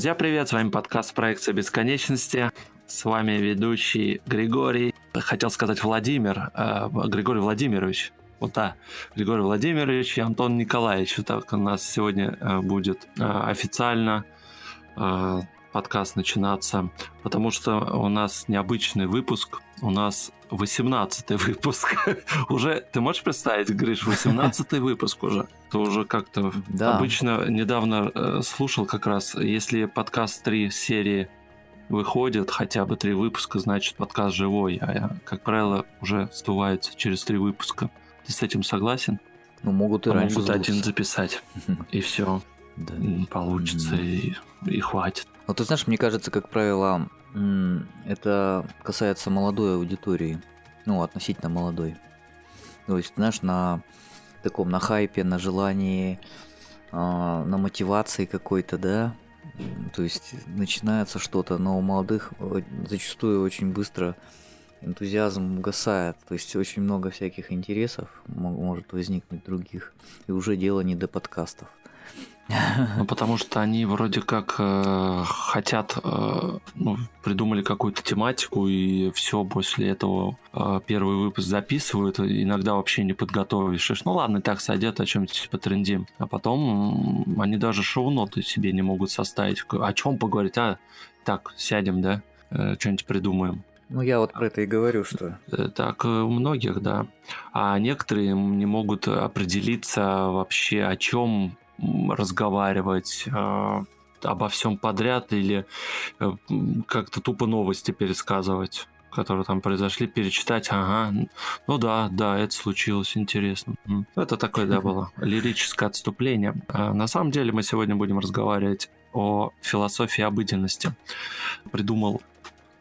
Друзья, привет! С вами подкаст «Проекция бесконечности». С вами ведущий Григорий. Хотел сказать Владимир. Э, Григорий Владимирович. Вот да, Григорий Владимирович и Антон Николаевич. Так у нас сегодня э, будет э, официально э, подкаст начинаться, потому что у нас необычный выпуск. У нас 18 выпуск. уже, ты можешь представить, Гриш, 18 выпуск уже? Ты уже как-то да. обычно недавно э, слушал как раз, если подкаст 3 серии выходит, хотя бы три выпуска, значит подкаст живой, а, как правило, уже сдувается через три выпуска. Ты с этим согласен? Ну, могут и а раньше Могут один записать, и все. Да. Получится, и, и хватит. Ну, ты знаешь, мне кажется, как правило, это касается молодой аудитории. Ну, относительно молодой. То есть, знаешь, на таком, на хайпе, на желании, а, на мотивации какой-то, да, то есть начинается что-то, но у молодых зачастую очень быстро энтузиазм угасает, то есть очень много всяких интересов может возникнуть других, и уже дело не до подкастов. Ну, потому что они вроде как э, хотят, э, ну, придумали какую-то тематику, и все после этого э, первый выпуск записывают, иногда вообще не подготовишь. Ну ладно, так сойдет, о чем-нибудь потрендим. А потом они даже шоу-ноты себе не могут составить. О чем поговорить? А, так, сядем, да, э, что-нибудь придумаем. Ну, я вот про это и говорю, что... Э, так, э, у многих, да. А некоторые не могут определиться вообще, о чем разговаривать э, обо всем подряд или э, как-то тупо новости пересказывать которые там произошли, перечитать, ага, ну да, да, это случилось, интересно. Это такое, да, было лирическое отступление. А на самом деле мы сегодня будем разговаривать о философии обыденности. Придумал,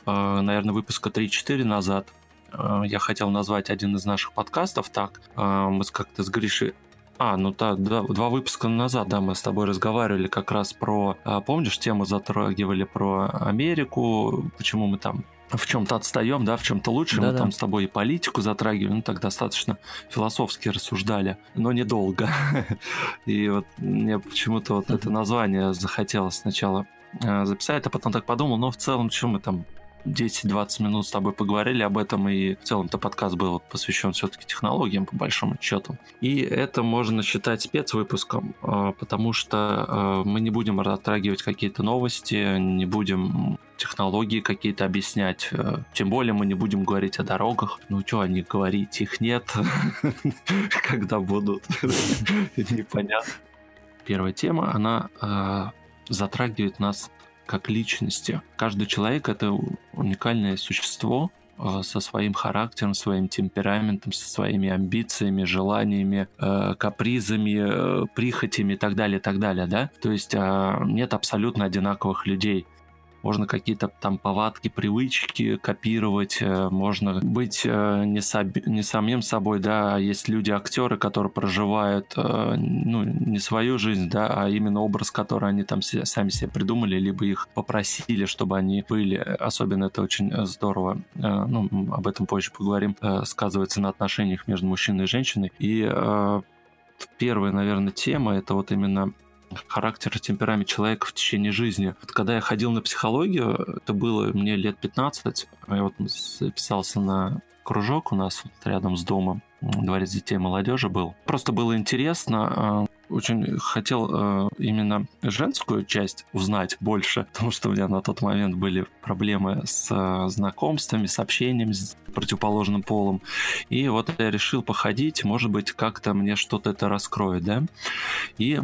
э, наверное, выпуска 3-4 назад. Я хотел назвать один из наших подкастов так. Мы как-то с Гришей а, ну да, да, два выпуска назад, да, мы с тобой разговаривали как раз про, а, помнишь, тему затрагивали про Америку, почему мы там в чем-то отстаем, да, в чем-то лучше. Да, мы там с тобой и политику затрагивали, ну так достаточно философски рассуждали, но недолго. И вот мне почему-то вот это название захотелось сначала а, записать, а потом так подумал, но в целом, что мы там 10-20 минут с тобой поговорили об этом, и в целом-то подкаст был посвящен все-таки технологиям, по большому счету. И это можно считать спецвыпуском, а, потому что а, мы не будем затрагивать какие-то новости, не будем технологии какие-то объяснять. А, тем более мы не будем говорить о дорогах. Ну что они говорить, их нет. Когда будут, непонятно. Первая тема, она затрагивает нас как личности. Каждый человек — это уникальное существо, э, со своим характером, своим темпераментом, со своими амбициями, желаниями, э, капризами, э, прихотями и так далее, так далее, да? То есть нет абсолютно одинаковых людей. Можно какие-то там повадки, привычки копировать, э, можно быть э, не, соб... не самим собой, да, а есть люди-актеры, которые проживают, э, ну, не свою жизнь, да, а именно образ, который они там сами себе придумали, либо их попросили, чтобы они были. Особенно это очень здорово, ну, об этом позже поговорим, сказывается на отношениях между мужчиной и женщиной. И первая, наверное, тема это вот именно характер и темперамент человека в течение жизни. Вот когда я ходил на психологию, это было мне лет 15, я вот записался на кружок у нас вот рядом с домом, дворец детей и молодежи был. Просто было интересно, а, очень хотел э, именно женскую часть узнать больше, потому что у меня на тот момент были проблемы с э, знакомствами, с общением с противоположным полом. И вот я решил походить, может быть, как-то мне что-то это раскроет, да? И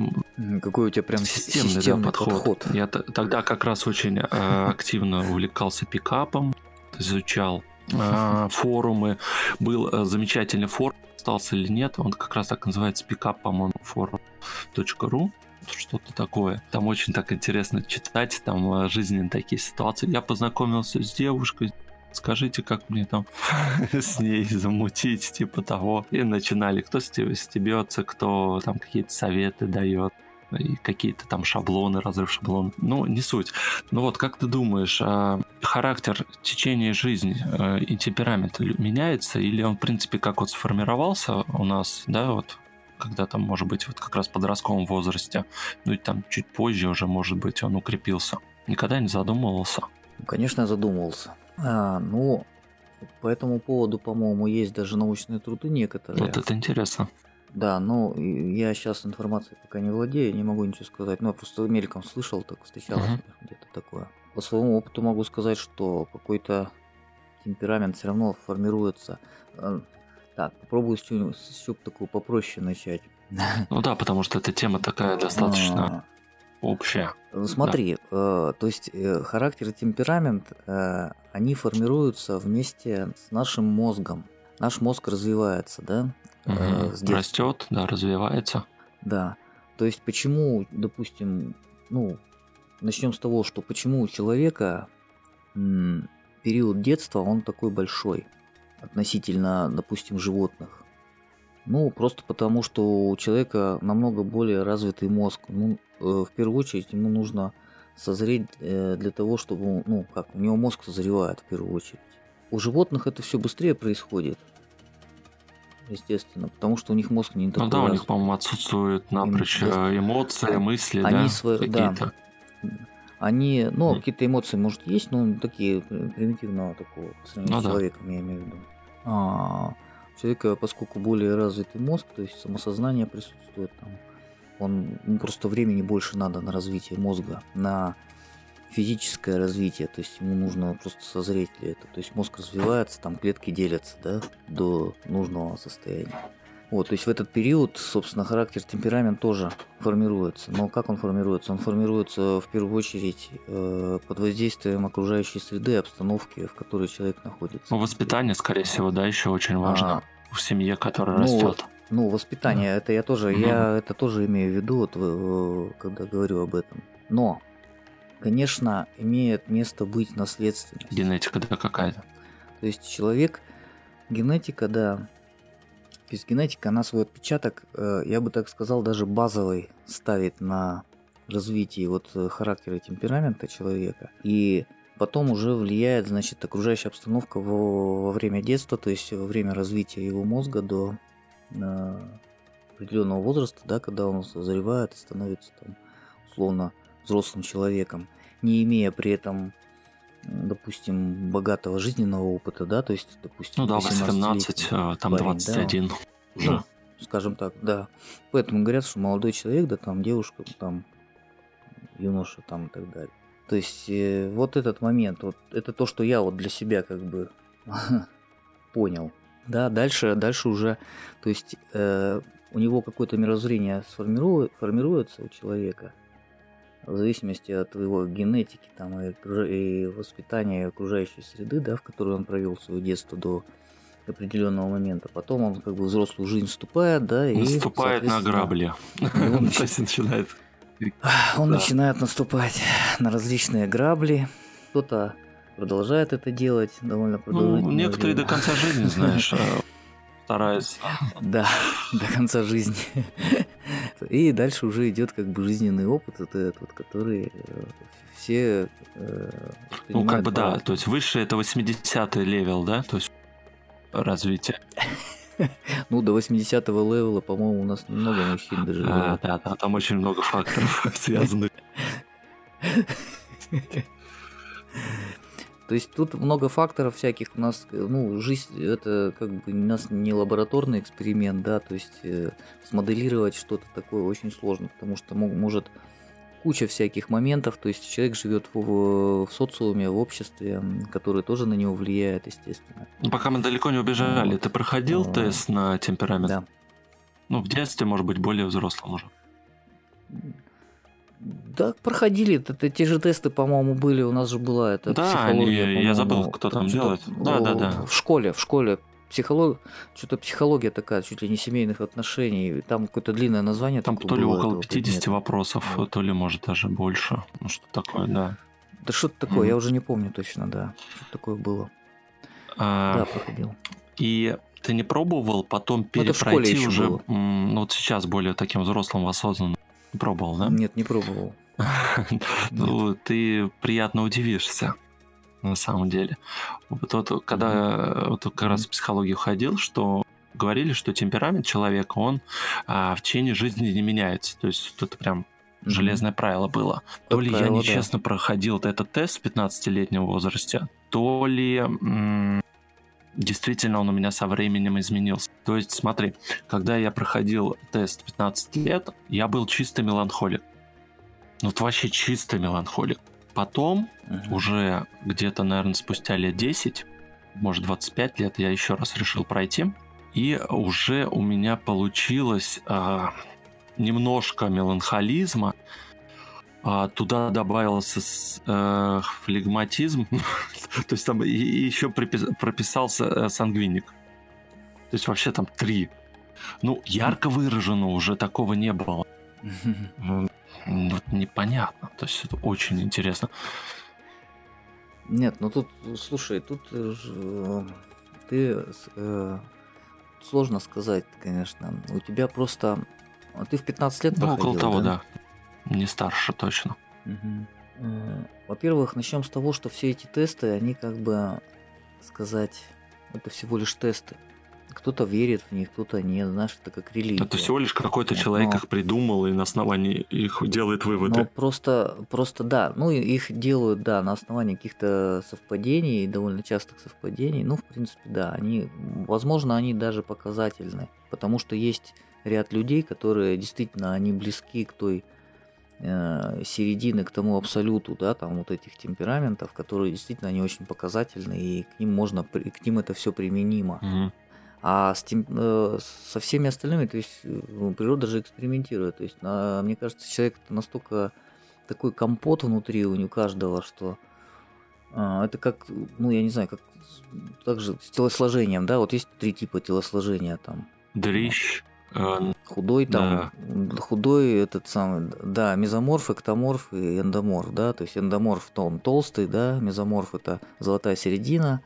какой у тебя прям системный, системный да, подход. подход. Я тогда как раз очень э, активно увлекался пикапом, изучал форумы. Был э, замечательный форум, остался или нет. Он как раз так называется пикап, по-моему, форум.ру что-то такое. Там очень так интересно читать, там э, жизненные такие ситуации. Я познакомился с девушкой, скажите, как мне там с ней замутить, типа того. И начинали, кто стебется, кто там какие-то советы дает и какие-то там шаблоны, разрыв шаблон. Ну, не суть. Ну вот, как ты думаешь, а характер течения жизни э, и темперамент меняется, или он, в принципе, как вот сформировался у нас, да, вот когда там, может быть, вот как раз в подростковом возрасте, ну и там чуть позже уже, может быть, он укрепился. Никогда не задумывался? Конечно, я задумывался. А, ну, по этому поводу, по-моему, есть даже научные труды некоторые. Вот это интересно. Да, ну, я сейчас информацией пока не владею, не могу ничего сказать. Ну, я просто мельком слышал, так встречалось uh-huh. где-то такое. По своему опыту могу сказать, что какой-то темперамент все равно формируется. Э, так, попробую с чего-нибудь такую попроще начать. Ну да, потому что эта тема такая достаточно а. общая. Ну, смотри, да. э, то есть э, характер и темперамент, э, они формируются вместе с нашим мозгом. Наш мозг развивается, да? Угу. Растет, да, развивается. Да. То есть почему, допустим, ну, начнем с того, что почему у человека период детства он такой большой относительно, допустим, животных. Ну, просто потому, что у человека намного более развитый мозг. Ну, э, в первую очередь ему нужно созреть э, для того, чтобы, ну, как, у него мозг созревает в первую очередь. У животных это все быстрее происходит естественно, потому что у них мозг не такой. Ну да, у них, по-моему, отсутствуют напрочь э, эмоции, мысли, они да, свои, какие-то. Да. Они, ну, mm. какие-то эмоции, может, есть, но такие примитивного такого по сравнению ну, с человеком, я имею в виду. А, у человека, поскольку более развитый мозг, то есть самосознание присутствует там, он ну, просто времени больше надо на развитие мозга, на физическое развитие, то есть ему нужно просто созреть для этого. То есть мозг развивается, там клетки делятся да, до нужного состояния. Вот, то есть в этот период, собственно, характер, темперамент тоже формируется. Но как он формируется? Он формируется в первую очередь э, под воздействием окружающей среды, обстановки, в которой человек находится. Ну, воспитание, скорее всего, да, еще очень важно а, в семье, которая ну, растет. Ну, воспитание, да. это я тоже, угу. я это тоже имею в виду, вот, э, когда говорю об этом. Но конечно, имеет место быть наследственность. Генетика, да, какая-то. То есть человек, генетика, да, то есть генетика, она свой отпечаток, э, я бы так сказал, даже базовый ставит на развитие вот э, характера и темперамента человека. И потом уже влияет, значит, окружающая обстановка во, во время детства, то есть во время развития его мозга до э, определенного возраста, да, когда он созревает и становится там условно взрослым человеком, не имея при этом, допустим, богатого жизненного опыта, да, то есть, допустим, ну да, 18, э, там парень, 21 да, уже. Ну, скажем так, да. Поэтому говорят, что молодой человек, да, там девушка, там юноша, там и так далее. То есть э, вот этот момент, вот это то, что я вот для себя как бы понял. Да, дальше, дальше уже, то есть э, у него какое-то мировоззрение сформирует, формируется у человека, в зависимости от его генетики там, и, и воспитания и окружающей среды, да, в которой он провел свое детство до определенного момента. Потом он как бы взрослую жизнь вступает, да, и... Наступает на грабли. Он, начинает... он начинает наступать на различные грабли. Кто-то продолжает это делать довольно продолжительно. Ну, некоторые до конца жизни, знаешь, а стараются. Да, до конца жизни. И дальше уже идет как бы жизненный опыт, вот этот вот, который э, все э, Ну, как бы да, то есть выше это 80-й level, да, то есть развитие. Ну, до 80-го левела, по-моему, у нас немного мужчин даже. А, да, да, там очень много факторов связанных. То есть тут много факторов всяких. У нас, ну, жизнь это как бы у нас не лабораторный эксперимент, да, то есть э, смоделировать что-то такое очень сложно, потому что может куча всяких моментов, то есть человек живет в, в социуме, в обществе, которое тоже на него влияет, естественно. Ну, пока мы далеко не убежали, вот. ты проходил а, тест на темперамент? Да. Ну, в детстве, может быть, более взрослым уже. Да, проходили. Это, те же тесты, по-моему, были. У нас же была эта да, психология. Они, я забыл, кто там делает. Да, да, да. В школе, в школе. Психолог... Что-то психология такая, чуть ли не семейных отношений. Там какое-то длинное название. Там то ли около 50 предмета. вопросов, вот. то ли, может, даже больше. Ну, что такое, да. Да что-то такое, mm. я уже не помню точно, да. Что такое было. А, да, проходил. И ты не пробовал потом ну, перепройти уже, было. ну вот сейчас более таким взрослым, осознанным Пробовал, да? Нет, не пробовал. Ну, ты приятно удивишься, на самом деле. Вот, вот когда вот, как раз в психологию ходил, что говорили, что темперамент человека, он а, в течение жизни не меняется. То есть это прям железное правило было. То ли я нечестно проходил этот тест в 15-летнем возрасте, то ли действительно он у меня со временем изменился. То есть, смотри, когда я проходил тест 15 лет, я был чисто меланхолик. Ну, вот вообще чисто меланхолик. Потом, uh-huh. уже где-то, наверное, спустя лет 10, может, 25 лет, я еще раз решил пройти. И уже у меня получилось а, немножко меланхолизма. А, туда добавился э, флегматизм. То есть там еще прописался э, сангвиник. То есть вообще там три. Ну, ярко выражено уже такого не было. Вот непонятно. То есть это очень интересно. Нет, ну тут, слушай, тут э, ты э, сложно сказать, конечно. У тебя просто... Ты в 15 лет ну, около того, да? да. Не старше точно. Угу. Во-первых, начнем с того, что все эти тесты, они как бы сказать, это всего лишь тесты. Кто-то верит в них, кто-то нет, знаешь, это как религия. Это всего лишь какой-то человек но... их придумал и на основании их делает выводы. Ну, просто, просто да, ну, их делают, да, на основании каких-то совпадений, довольно частых совпадений. Ну, в принципе, да, они, возможно, они даже показательны, потому что есть ряд людей, которые действительно, они близки к той э, середины, к тому абсолюту, да, там вот этих темпераментов, которые действительно, они очень показательны, и к ним можно, к ним это все применимо. Угу. А с тем, э, со всеми остальными, то есть э, природа же экспериментирует. То есть, на, мне кажется, человек настолько такой компот внутри у него каждого, что э, это как, ну я не знаю, как также с телосложением, да, вот есть три типа телосложения там. Дрищ. Худой там, да. худой этот самый, да, мезоморф, эктоморф и эндоморф, да, то есть эндоморф, то он толстый, да, мезоморф это золотая середина,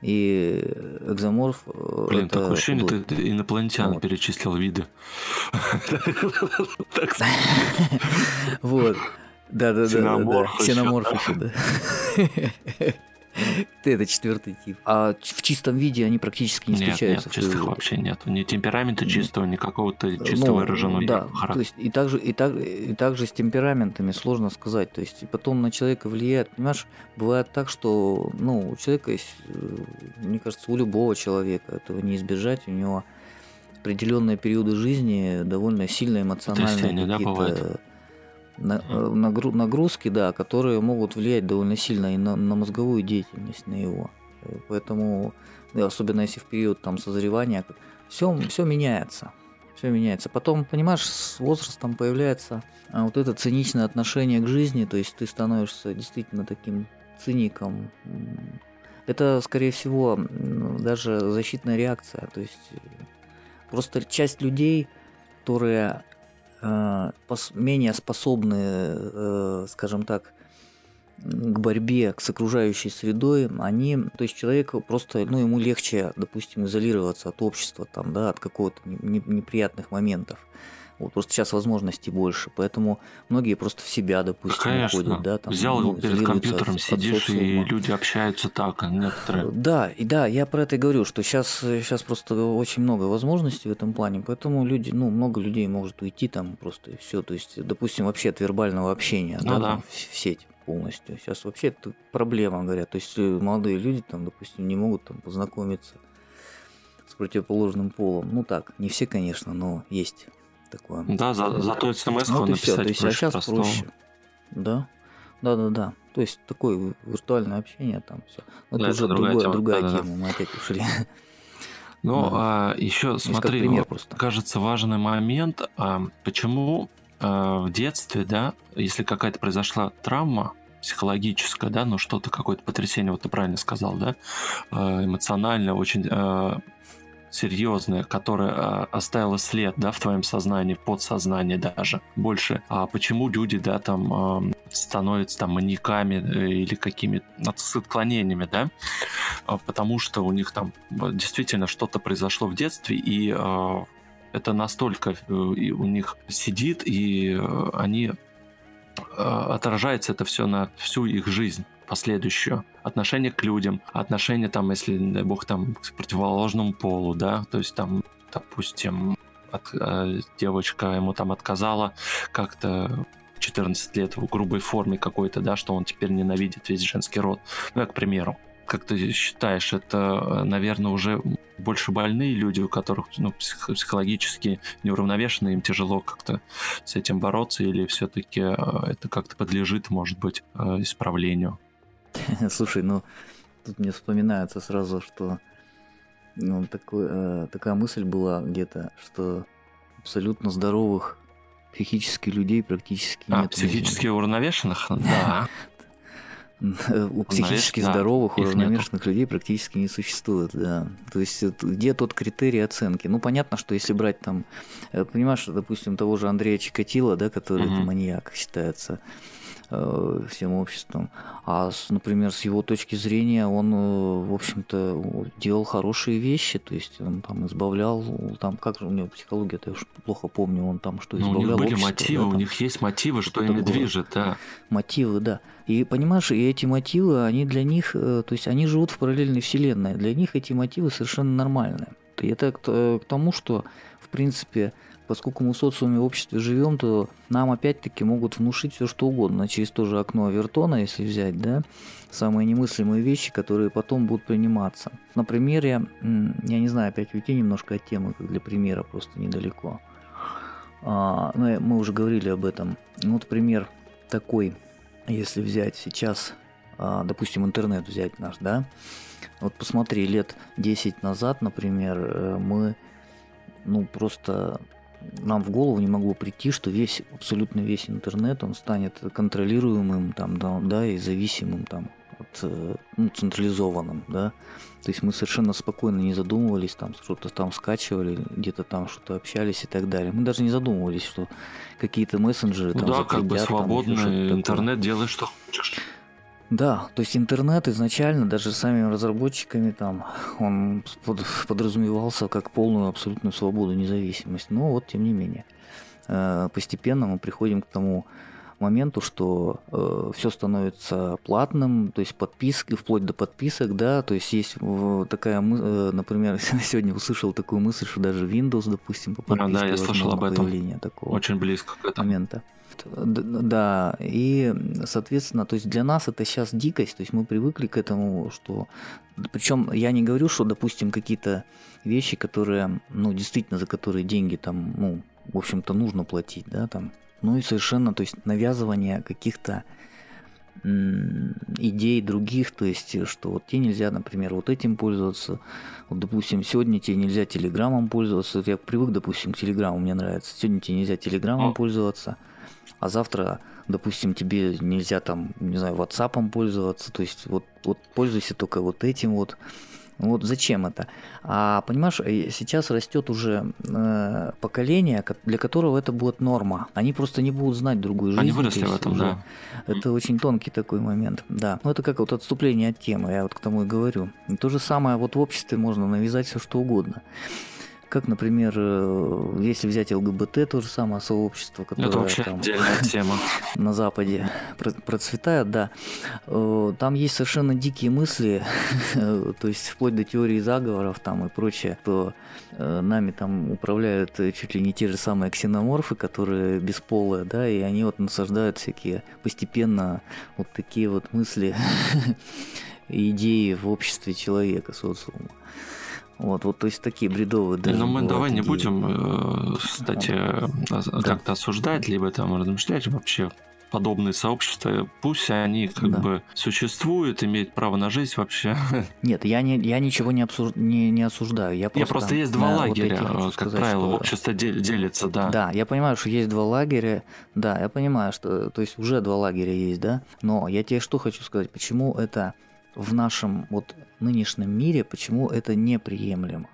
и экзоморф... Э, Блин, это такое ощущение, худой. ты инопланетян вот. перечислил виды. Вот. Да, да, да. Ксеноморф еще, да. Это четвертый тип. А в чистом виде они практически не нет, встречаются. Нет, чистых вообще нет. Ни темперамента чистого, ни какого-то чисто ну, выраженного да, характера. То есть и также, и, так, и также с темпераментами сложно сказать. То есть потом на человека влияет, понимаешь, бывает так, что ну, у человека есть, э, мне кажется, у любого человека этого не избежать, у него определенные периоды жизни довольно сильно эмоциональные какие-то Э, нагрузки, да, которые могут влиять довольно сильно и на, на мозговую деятельность, на его. Э, поэтому, особенно если в период там созревания, все, все меняется. Все меняется. Потом, понимаешь, с возрастом появляется а, вот это циничное отношение к жизни, то есть ты становишься действительно таким циником. Это, скорее всего, даже защитная реакция. То есть э, просто часть людей, которые Э, менее способны, э, скажем так, к борьбе с окружающей средой, они, то есть человек просто, ну, ему легче, допустим, изолироваться от общества, там, да, от какого-то неприятных моментов. Вот просто сейчас возможностей больше, поэтому многие просто в себя, допустим, Конечно. уходят, да, там, Взял ну, перед компьютером, от, сидишь, от и люди общаются так, а некоторые. Да, и да, я про это и говорю, что сейчас, сейчас просто очень много возможностей в этом плане, поэтому люди, ну, много людей может уйти там просто и все, то есть, допустим, вообще от вербального общения, ну, да, да. Там, в сеть полностью. Сейчас вообще это проблема, говорят, то есть э, молодые люди там, допустим, не могут там познакомиться с противоположным полом. Ну так, не все, конечно, но есть такое. Да, за, зато смс ну, написать все. То есть, а сейчас простого. проще. Да. Да, да, да. То есть такое виртуальное общение там все. Но да, это, уже другая, тема. другая да, тема. Да. Мы опять ушли. Ну, да. а, еще смотри, пример просто. кажется важный момент, а, почему а, в детстве, да, если какая-то произошла травма психологическая, да, ну что-то, какое-то потрясение, вот ты правильно сказал, да, а, эмоционально очень а, серьезное, которое э, оставило след, да, в твоем сознании, в подсознании даже больше. А почему люди, да, там э, становятся там маньяками э, или какими-то с отклонениями, да? А потому что у них там действительно что-то произошло в детстве, и э, это настолько э, у них сидит, и э, они э, отражается это все на всю их жизнь. Последующую. Отношение к людям, отношение там, если, дай бог, там, к противоположному полу, да, то есть там, допустим, от, э, девочка ему там отказала как-то 14 лет в грубой форме какой-то, да, что он теперь ненавидит весь женский род. Ну, я, к примеру. Как ты считаешь, это, наверное, уже больше больные люди, у которых ну, псих- психологически неуравновешены, им тяжело как-то с этим бороться, или все-таки э, это как-то подлежит, может быть, э, исправлению? Слушай, ну тут мне вспоминается сразу, что ну, такой, э, такая мысль была где-то, что абсолютно здоровых психически людей практически А, нет. психически уравновешенных? Да. У психически здоровых, уравновешенных людей практически не существует, да. То есть это где тот критерий оценки? Ну, понятно, что если брать там, э, понимаешь, допустим, того же Андрея Чикатила, да, который маньяк считается э, всем обществом, а, с, например, с его точки зрения он, э, в общем-то, делал хорошие вещи, то есть он там избавлял, там, как же у него психология-то, я уж плохо помню, он там что, Ну, у избавлял них были общество, мотивы, да, у там, них есть мотивы, что что-то ими движет, да. Мотивы, да. И понимаешь, и эти мотивы, они для них, э, то есть они живут в параллельной вселенной, для них эти мотивы совершенно нормальные. И это к, т- к тому, что, в принципе, поскольку мы в социуме, в обществе живем, то нам опять-таки могут внушить все что угодно через то же окно Авертона, если взять, да, самые немыслимые вещи, которые потом будут приниматься. На примере, я не знаю, опять уйти немножко от темы, как для примера, просто недалеко. А, ну, я- мы уже говорили об этом. Ну, Вот пример такой, если взять сейчас, а, допустим, интернет взять наш, да, вот посмотри, лет 10 назад, например, э, мы, ну, просто нам в голову не могло прийти, что весь, абсолютно весь интернет, он станет контролируемым там, да, да, и зависимым там от, э, ну, централизованным, да. То есть мы совершенно спокойно не задумывались, там что-то там скачивали, где-то там что-то общались и так далее. Мы даже не задумывались, что какие-то мессенджеры Ну там да, как бы там свободный такое. интернет, делай что хочешь. Да, то есть интернет изначально даже самими разработчиками там он под- подразумевался как полную абсолютную свободу, независимость. Но вот тем не менее э, постепенно мы приходим к тому моменту, что все становится платным, то есть подписки, вплоть до подписок, да, то есть есть э, такая, э, например, сегодня услышал такую мысль, что даже Windows, допустим, по А, да, подписке я слышал об этом. такого Очень близко к этому. момента. Да, и, соответственно, то есть для нас это сейчас дикость, то есть мы привыкли к этому, что... Причем я не говорю, что, допустим, какие-то вещи, которые, ну, действительно, за которые деньги там, ну, в общем-то, нужно платить, да, там. Ну и совершенно, то есть навязывание каких-то идей других, то есть, что вот тебе нельзя, например, вот этим пользоваться, вот, допустим, сегодня тебе нельзя телеграммом пользоваться, Вот я привык, допустим, к телеграмму, мне нравится, сегодня тебе нельзя телеграммом пользоваться, а завтра, допустим, тебе нельзя там, не знаю, ватсапом пользоваться, то есть вот, вот пользуйся только вот этим вот. Вот зачем это? А понимаешь, сейчас растет уже э, поколение, ко- для которого это будет норма. Они просто не будут знать другую жизнь. Они выросли в этом, уже да. Это очень тонкий такой момент, да. Ну, это как вот отступление от темы, я вот к тому и говорю. То же самое вот в обществе можно навязать все что угодно. Как, например, э, если взять ЛГБТ, то же самое сообщество, которое Это вообще там отдельная тема. на Западе про- процветает, да. Э, Там есть совершенно дикие мысли, то есть вплоть до теории заговоров там и прочее, что э, нами там управляют чуть ли не те же самые ксеноморфы, которые бесполые, да, и они вот насаждают всякие постепенно вот такие вот мысли и идеи в обществе человека, социума. Вот, вот, то есть такие бредовые даже Но мы давай не идеи. будем, э, кстати, э, как-то осуждать, либо там размышлять вообще подобные сообщества, пусть они как Да. бы существуют, имеют право на жизнь вообще. Нет, я, не, я ничего не, обсуж... не, не осуждаю. Я просто, Я просто есть два вот лагеря, э, как сказать, правило, что- общество дел- делится, да. Да, я понимаю, что есть два лагеря. Да, я понимаю, что то есть уже два лагеря есть, да. Но я тебе что хочу сказать, почему это в нашем вот нынешнем мире, почему это неприемлемо?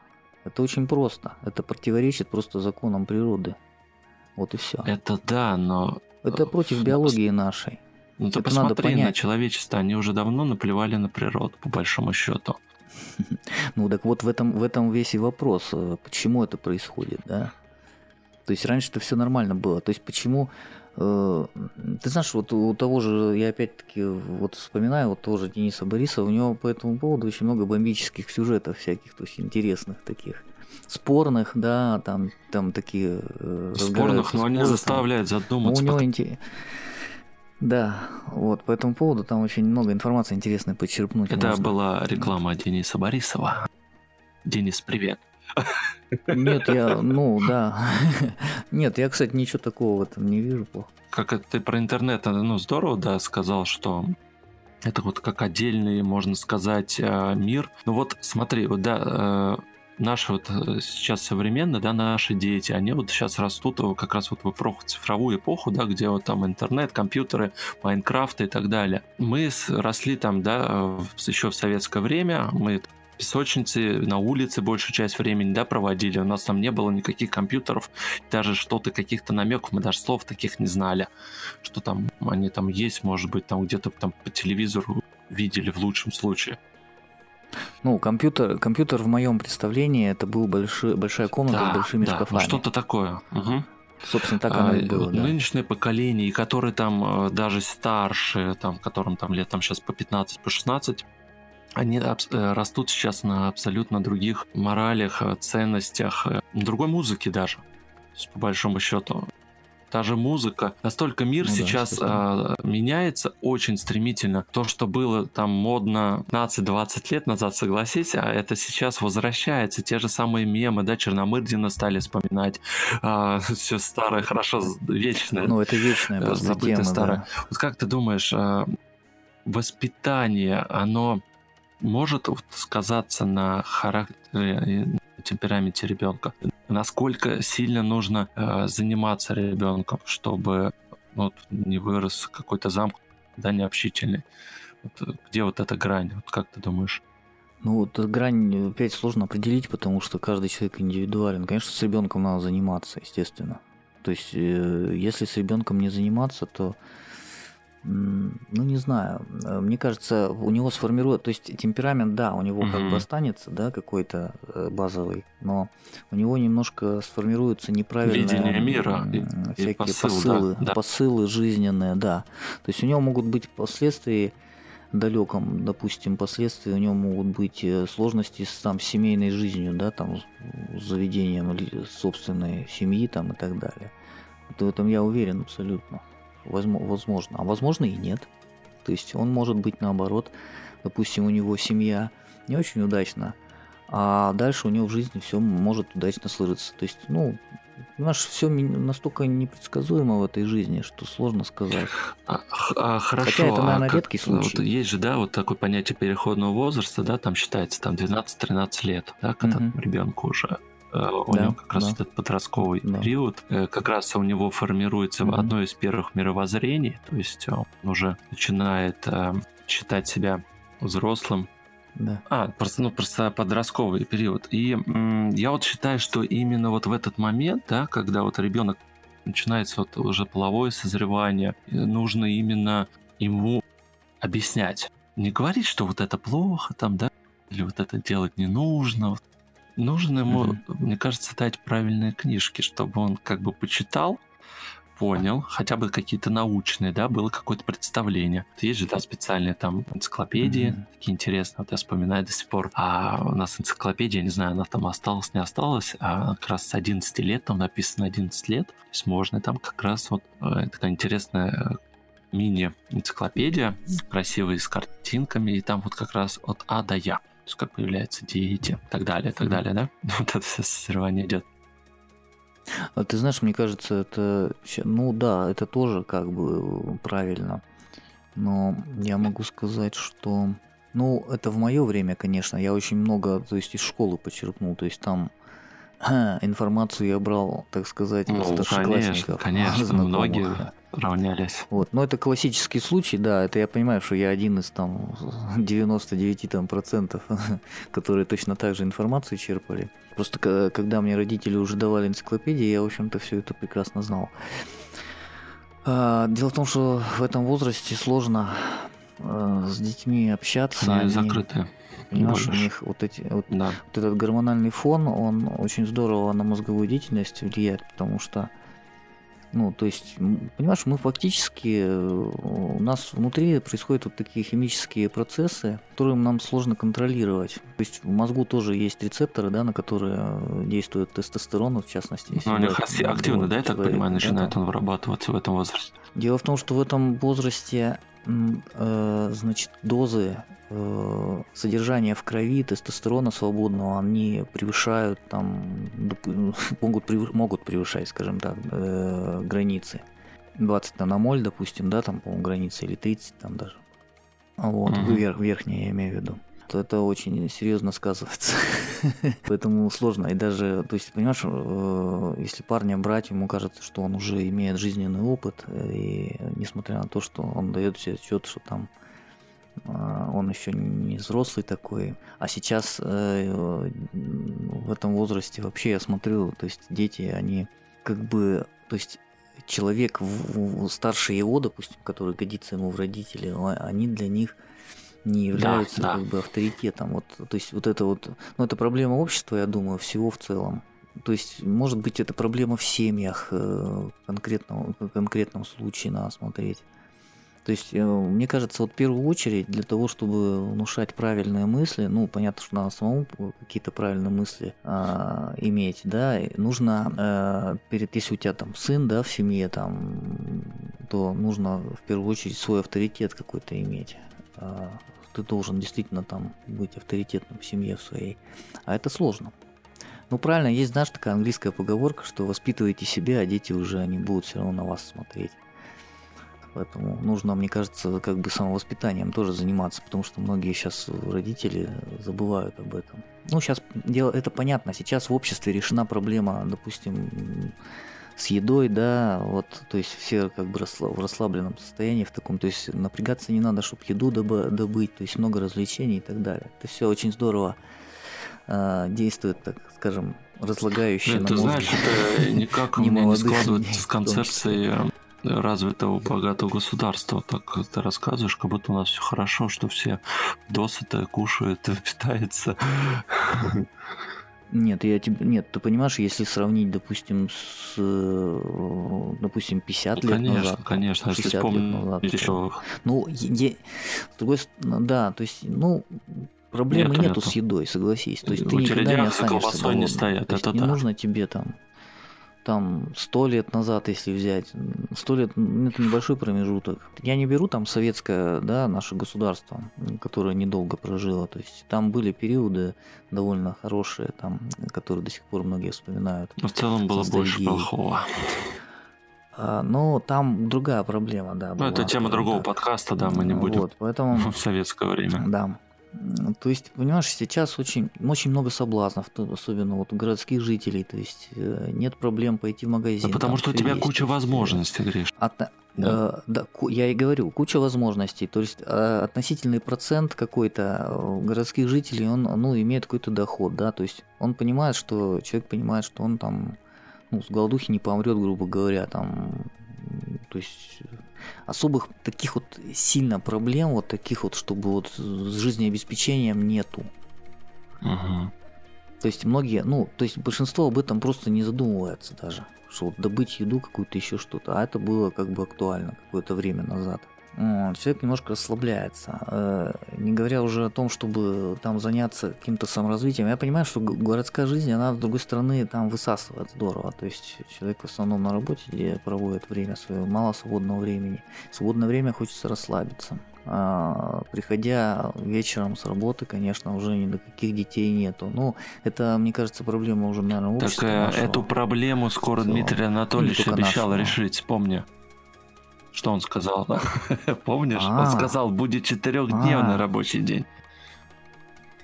Это очень просто. Это противоречит просто законам природы. Вот и все. Это да, но Это против биологии нашей. ну, ты Это надо посмотри на понять. человечество, они уже давно наплевали на природу, по большому счету. Ну так вот в этом, в этом весь и вопрос, э, почему это происходит, да? То есть раньше это все нормально было. То есть почему Э, ты знаешь, вот у того же, я опять-таки вот вспоминаю, вот тоже Дениса Борисова, у него по этому поводу очень много бомбических сюжетов всяких, то есть интересных таких. Спорных, да, там, там такие... Э, спорных, но они заставляют задуматься. У него интерес... Да, вот по этому поводу там очень много информации интересной подчерпнуть. Это можно. была реклама Дениса Борисова. Денис, привет. Нет, я, ну да. Нет, я, кстати, ничего такого в этом не вижу плохо. Как это ты про интернет, ну здорово, да, сказал, что это вот как отдельный, можно сказать, э, мир. Ну вот смотри, вот да, э, наши вот э, сейчас современные, да, наши дети, они вот сейчас растут как раз вот в эпоху, цифровую эпоху, да, где вот там интернет, компьютеры, Майнкрафт и так далее. Мы росли там, да, еще в советское время, мы песочнице, на улице большую часть времени, да, проводили. У нас там не было никаких компьютеров, даже что-то, каких-то намеков, мы даже слов таких не знали, что там они там есть, может быть, там где-то там по телевизору видели в лучшем случае. Ну, компьютер, компьютер в моем представлении это был большой, большая комната да, с большими да, шкафами. Ну, что-то такое. Угу. Собственно, так оно а, и было. Да. Нынешнее поколение, и которые там э, даже старше, там, которым там лет там сейчас по 15, по 16, они э, растут сейчас на абсолютно других моралях, э, ценностях, э, другой музыке даже, по большому счету. Та же музыка. Настолько мир ну, сейчас да, а, меняется очень стремительно. То, что было там модно 15-20 лет назад, согласись, а это сейчас возвращается. Те же самые мемы, да, Черномырдина стали вспоминать. А, все старое, хорошо, вечное. Ну, это вечное просто тема, старое. Да. Вот как ты думаешь, а, воспитание, оно может сказаться на характере и темпераменте ребенка. Насколько сильно нужно э, заниматься ребенком, чтобы ну, вот, не вырос какой-то замок, да, необщительный. Вот, э, где вот эта грань? Вот как ты думаешь? Ну, вот грань опять сложно определить, потому что каждый человек индивидуален. Конечно, с ребенком надо заниматься, естественно. То есть, э, если с ребенком не заниматься, то ну, не знаю. Э, мне кажется, у него сформирует, то есть темперамент, да, у него угу. как бы останется, да, какой-то э, базовый, но у него немножко сформируется неправильное... Видение мира. Всякие и посыл, посылы, да, да. посылы жизненные, да. То есть у него могут быть последствия далеком, допустим, последствия у него могут быть э, сложности с там, семейной жизнью, да, там, с заведением собственной семьи там, и так далее. Вот в этом я уверен абсолютно возможно, а возможно и нет. То есть он может быть наоборот, допустим, у него семья не очень удачно, а дальше у него в жизни все может удачно сложиться. То есть, ну, понимаешь, все настолько непредсказуемо в этой жизни, что сложно сказать. А, а, хорошо. Хотя это, наверное, а редкий случай. Вот есть же, да, вот такое понятие переходного возраста, да, там считается там 12-13 лет, да, когда угу. ребенку уже у да, него как раз да. этот подростковый да. период, э, как раз у него формируется mm-hmm. одно из первых мировоззрений, то есть он уже начинает э, считать себя взрослым. Да. А, просто, ну, просто подростковый период. И м, я вот считаю, что именно вот в этот момент, да, когда вот ребенок начинается вот уже половое созревание, нужно именно ему объяснять. Не говорить, что вот это плохо там, да, или вот это делать не нужно, Нужно ему, mm-hmm. мне кажется, дать правильные книжки, чтобы он как бы почитал, понял, хотя бы какие-то научные, да, было какое-то представление. Есть же, да, специальные там энциклопедии, mm-hmm. такие интересные, вот я вспоминаю до сих пор. А у нас энциклопедия, не знаю, она там осталась, не осталась, а как раз с 11 лет, там написано 11 лет, то есть можно там как раз вот э, такая интересная э, мини-энциклопедия, красивая, с картинками, и там вот как раз от А до Я то есть как появляются дети, так далее, так далее, да? Вот это все созревание идет. А ты знаешь, мне кажется, это, ну да, это тоже как бы правильно. Но я могу сказать, что, ну, это в мое время, конечно, я очень много, то есть из школы почерпнул, то есть там информацию я брал, так сказать, ну, старшеклассников. Конечно, конечно, многие равнялись. Вот. Но это классический случай, да, это я понимаю, что я один из там 99 там, процентов, которые точно так же информацию черпали. Просто когда мне родители уже давали энциклопедии, я, в общем-то, все это прекрасно знал. А, дело в том, что в этом возрасте сложно а, с детьми общаться. Они, они закрыты. Понимаешь, у них вот, эти, вот, да. вот этот гормональный фон, он очень здорово на мозговую деятельность влияет, потому что Ну, то есть, понимаешь, мы фактически, э, у нас внутри происходят вот такие химические процессы, которые нам сложно контролировать. То есть в мозгу тоже есть рецепторы, да, на которые э, действует тестостерон, в частности. Но ну, у них активно, да, я так понимаю, начинает да, он вырабатываться в этом возрасте? Дело в том, что в этом возрасте значит, дозы э, содержания в крови тестостерона свободного, они превышают там, могут, могут превышать, скажем так, э, границы. 20 наномоль, допустим, да, там, по-моему, граница, или 30 там даже. Вот, угу. верх, верхняя я имею в виду то это очень серьезно сказывается. Поэтому сложно. И даже, то есть, понимаешь, э, если парня брать, ему кажется, что он уже имеет жизненный опыт, и несмотря на то, что он дает себе отчет, что там э, он еще не взрослый такой. А сейчас э, в этом возрасте вообще я смотрю, то есть дети, они как бы, то есть человек старше его, допустим, который годится ему в родители, они для них не являются да, да. как бы авторитетом. Вот, то есть вот это вот, ну это проблема общества, я думаю, всего в целом. То есть, может быть, это проблема в семьях э, конкретном, в конкретном случае надо смотреть. То есть, э, мне кажется, вот в первую очередь для того, чтобы внушать правильные мысли, ну, понятно, что надо самому какие-то правильные мысли э, иметь, да, нужно э, перед, если у тебя там сын, да, в семье, там, то нужно в первую очередь свой авторитет какой-то иметь. А, ты должен действительно там быть авторитетным в семье в своей. А это сложно. Ну правильно, есть, знаешь, такая английская поговорка, что воспитывайте себя, а дети уже они будут все равно на вас смотреть. Поэтому нужно, мне кажется, как бы самовоспитанием тоже заниматься, потому что многие сейчас родители забывают об этом. Ну, сейчас дело это понятно. Сейчас в обществе решена проблема, допустим, с едой, да, вот, то есть все как бы в расслабленном состоянии в таком, то есть напрягаться не надо, чтобы еду добыть, то есть много развлечений и так далее. Это все очень здорово э, действует, так скажем, разлагающее на ты знаешь, это никак у меня не складывается с концепцией развитого богатого государства. Так ты рассказываешь, как будто у нас все хорошо, что все досыта кушают, питаются. Нет, я тебе, нет, ты понимаешь, если сравнить, допустим, с, э, допустим, 50 ну, лет конечно, назад, конечно, если вспомнить назад, еще... ну, е, с другой стороны, да, то есть, ну, проблемы нету, нету, нету. с едой, согласись, то есть ты никогда не останешься голодным, не стоят, то есть это не да. нужно тебе там там сто лет назад, если взять, сто лет ну, это небольшой промежуток. Я не беру там советское, да, наше государство, которое недолго прожило. То есть там были периоды довольно хорошие, там, которые до сих пор многие вспоминают. Но в целом было больше плохого. А, но там другая проблема, да. Ну, это тема другого подкаста, да, мы не будем. Вот, поэтому... В советское время. Да. То есть, понимаешь, сейчас очень, очень много соблазнов, особенно вот у городских жителей. То есть э, нет проблем пойти в магазин. Да потому что у тебя есть. куча возможностей, Гриш. От, да. Э, да, я и говорю, куча возможностей. То есть э, относительный процент какой-то городских жителей, он ну, имеет какой-то доход, да. То есть он понимает, что человек понимает, что он там ну, с голодухи не помрет, грубо говоря, там. То есть особых таких вот сильно проблем, вот таких вот, чтобы вот с жизнеобеспечением нету. Угу. То есть многие, ну, то есть большинство об этом просто не задумывается даже, что вот добыть еду какую-то еще что-то, а это было как бы актуально какое-то время назад человек немножко расслабляется. Э, не говоря уже о том, чтобы там заняться каким-то саморазвитием. Я понимаю, что городская жизнь, она, с другой стороны, там высасывает здорово. То есть человек в основном на работе, где проводит время свое, мало свободного времени. свободное время хочется расслабиться. А, приходя вечером с работы, конечно, уже ни до каких детей нету. Ну, это, мне кажется, проблема уже, наверное, общества Так, нашего. эту проблему скоро Дмитрий Анатольевич обещал нашего. решить, вспомни. Что он сказал? Помнишь? Он а. сказал, будет четырехдневный а. рабочий день.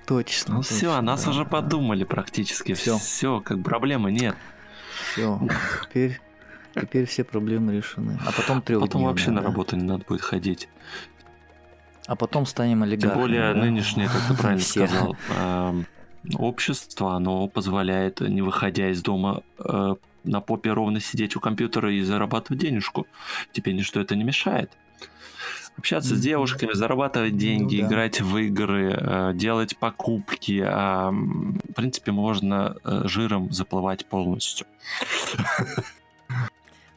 Точно. Ну все, о нас уже подумали практически. Все. Все, как проблемы нет. Все. Теперь, теперь все проблемы решены. А потом трех Потом вообще на работу не надо будет ходить. А потом станем олигархами. Тем более нынешнее, как ты правильно сказал, эм, общество, оно позволяет, не выходя из дома, э, на попе ровно сидеть у компьютера и зарабатывать денежку. Тебе ничто это не мешает. Общаться mm-hmm. с девушками, зарабатывать деньги, ну, да. играть в игры, э, делать покупки. А, в принципе, можно э, жиром заплывать полностью.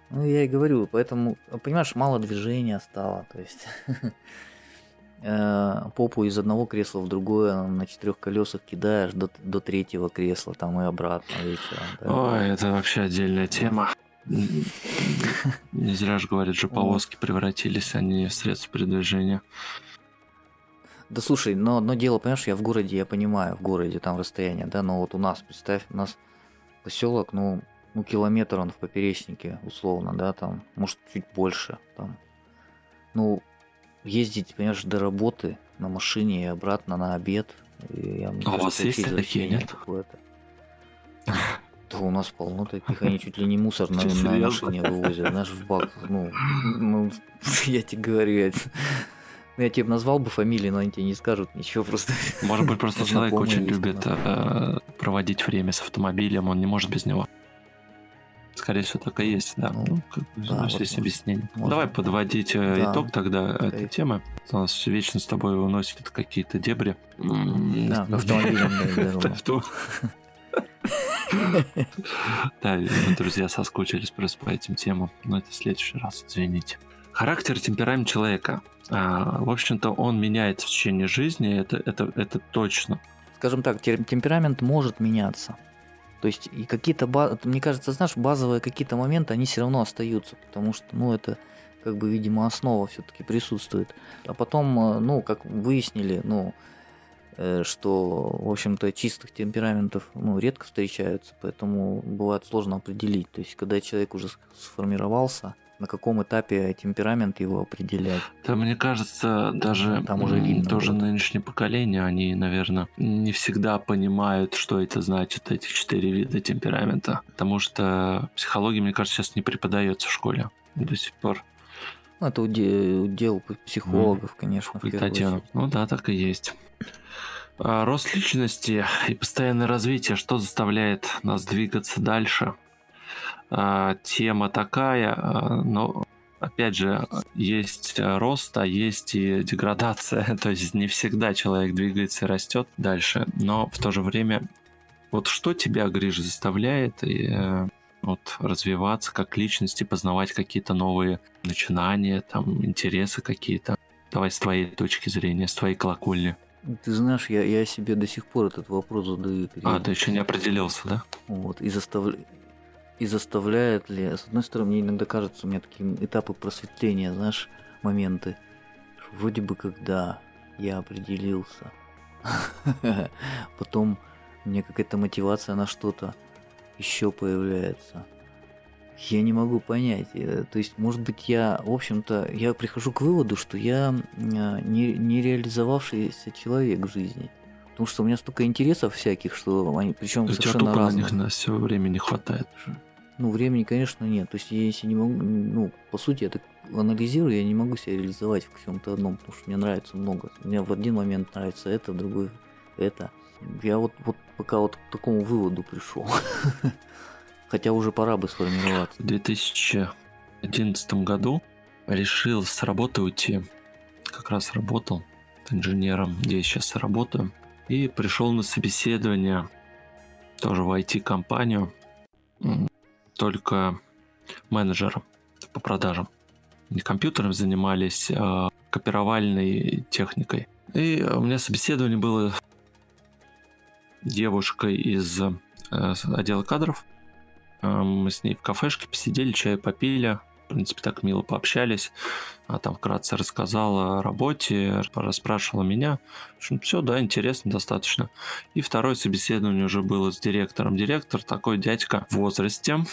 Ну, я и говорю, поэтому, понимаешь, мало движения стало. То есть попу из одного кресла в другое на четырех колесах кидаешь до, до третьего кресла, там и обратно вечером. Да? Ой, это вообще отдельная тема. Не зря же говорят, что повозки превратились, они в средства передвижения. Да слушай, но одно дело, понимаешь, я в городе, я понимаю, в городе там расстояние, да, но вот у нас, представь, у нас поселок, ну, ну, километр он в поперечнике, условно, да, там, может, чуть больше, там. Ну, ездить, понимаешь, до работы на машине и обратно на обед. И я, а у вас есть такие, нет? Какое-то. Да у нас полно таких, они чуть ли не мусор на, на машине вывозят, знаешь, в бак. Ну, ну я тебе говорю, я, я тебе назвал бы фамилии, но они тебе не скажут ничего просто. Может быть, просто человек очень любит э, проводить время с автомобилем, он не может без него. Скорее всего, так и есть, да. Ну, как бы, да, вот есть объяснение. Можно. Давай подводить э, да. итог тогда okay. этой темы. У нас вечно с тобой выносят какие-то дебри. Да, автомобилем. Да, друзья, соскучились просто по этим темам, но это в следующий раз, извините. Характер, темперамент человека. А, в общем-то, он меняется в течение жизни, это, это, это точно. Скажем так, темперамент может меняться. То есть и какие-то, мне кажется, знаешь, базовые какие-то моменты, они все равно остаются, потому что, ну, это как бы, видимо, основа все-таки присутствует. А потом, э, ну, как выяснили, ну, э, что, в общем-то, чистых темпераментов ну, редко встречаются, поэтому бывает сложно определить. То есть, когда человек уже сформировался, на каком этапе темперамент его определять. Да, мне кажется, даже Там уже видно тоже будет. нынешнее поколение, они, наверное, не всегда понимают, что это значит, эти четыре вида темперамента. Потому что психология, мне кажется, сейчас не преподается в школе до сих пор. Ну, это удел, психологов, mm. конечно, в Ну да, так и есть. А рост личности и постоянное развитие, что заставляет нас двигаться дальше? А, тема такая, а, но опять же, есть рост, а есть и деградация. То есть не всегда человек двигается и растет дальше, но в то же время вот что тебя, Гриш, заставляет и, э, вот, развиваться как личности, познавать какие-то новые начинания, там, интересы какие-то? Давай с твоей точки зрения, с твоей колокольни. Ты знаешь, я, я себе до сих пор этот вопрос задаю. А, ты еще не определился, да? Вот, и заставляю и заставляет ли... С одной стороны, мне иногда кажется, у меня такие этапы просветления, знаешь, моменты. Вроде бы когда я определился. Потом у меня какая-то мотивация на что-то еще появляется. Я не могу понять. Э, то есть, может быть, я, в общем-то, я прихожу к выводу, что я не, не реализовавшийся человек в жизни. Потому что у меня столько интересов всяких, что они, причем совершенно у тебя разные. на них на все время не хватает. Ну, времени, конечно, нет. То есть, я если не могу, ну, по сути, я так анализирую, я не могу себя реализовать в чем-то одном, потому что мне нравится много. Мне в один момент нравится это, в другой это. Я вот, вот пока вот к такому выводу пришел. Хотя уже пора бы сформироваться. В 2011 году решил с работы уйти. Как раз работал инженером, где я сейчас работаю. И пришел на собеседование тоже в IT-компанию, только менеджером по продажам. Не компьютером занимались, а копировальной техникой. И у меня собеседование было девушкой из э, отдела кадров. Мы с ней в кафешке посидели, чай попили, в принципе, так мило пообщались. А там вкратце рассказала о работе, расспрашивала меня. В общем, все, да, интересно достаточно. И второе собеседование уже было с директором. Директор такой дядька в возрасте,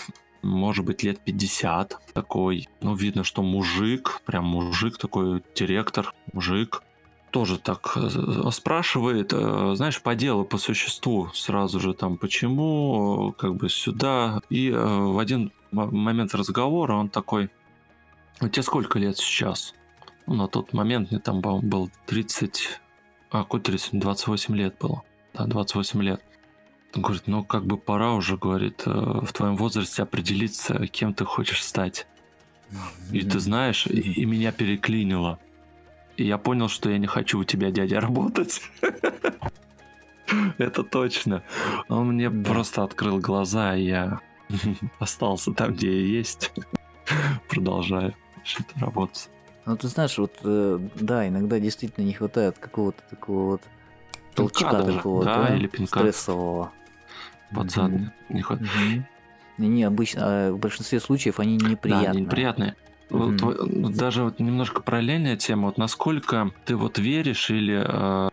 может быть, лет 50. Такой, ну, видно, что мужик, прям мужик такой, директор, мужик тоже так э, спрашивает, э, знаешь, по делу, по существу, сразу же там, почему, как бы сюда. И э, в один момент разговора он такой, у тебя сколько лет сейчас? Ну, на тот момент мне там был 30, а какой 30, 28 лет было. Да, 28 лет. Он говорит, ну как бы пора уже, говорит, в твоем возрасте определиться, кем ты хочешь стать. И ты знаешь, и, и меня переклинило. И я понял, что я не хочу у тебя, дядя, работать. Это точно. Он мне просто открыл глаза, и я остался там, где я есть. продолжаю что-то работать. Ну, ты знаешь, вот, э, да, иногда действительно не хватает какого-то такого вот толчка такого, да, да, или пинка. стрессового. Под зад не хватает. Не, обычно, а в большинстве случаев они Да, неприятные. они неприятные. Вот, вот даже вот немножко параллельная тема. Вот насколько ты вот веришь или э,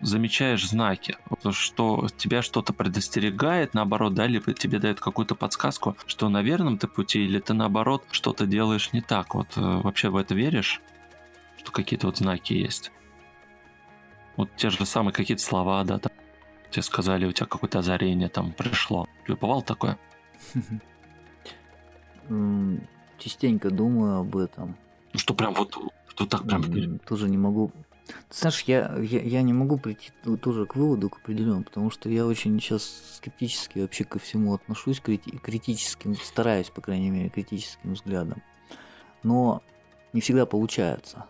замечаешь знаки, вот что тебя что-то предостерегает, наоборот, да, либо тебе дает какую-то подсказку, что на верном ты пути, или ты наоборот что-то делаешь не так. Вот э, вообще в это веришь, что какие-то вот знаки есть? Вот те же самые какие-то слова, да, там, тебе сказали, у тебя какое-то озарение там пришло. Тебе бывало такое? Частенько думаю об этом. Ну что прям вот, вот так прям... Тоже не могу. Ты знаешь, я, я, я не могу прийти тоже к выводу к определенному, потому что я очень сейчас скептически вообще ко всему отношусь, крити- критическим, стараюсь, по крайней мере, критическим взглядом. Но не всегда получается.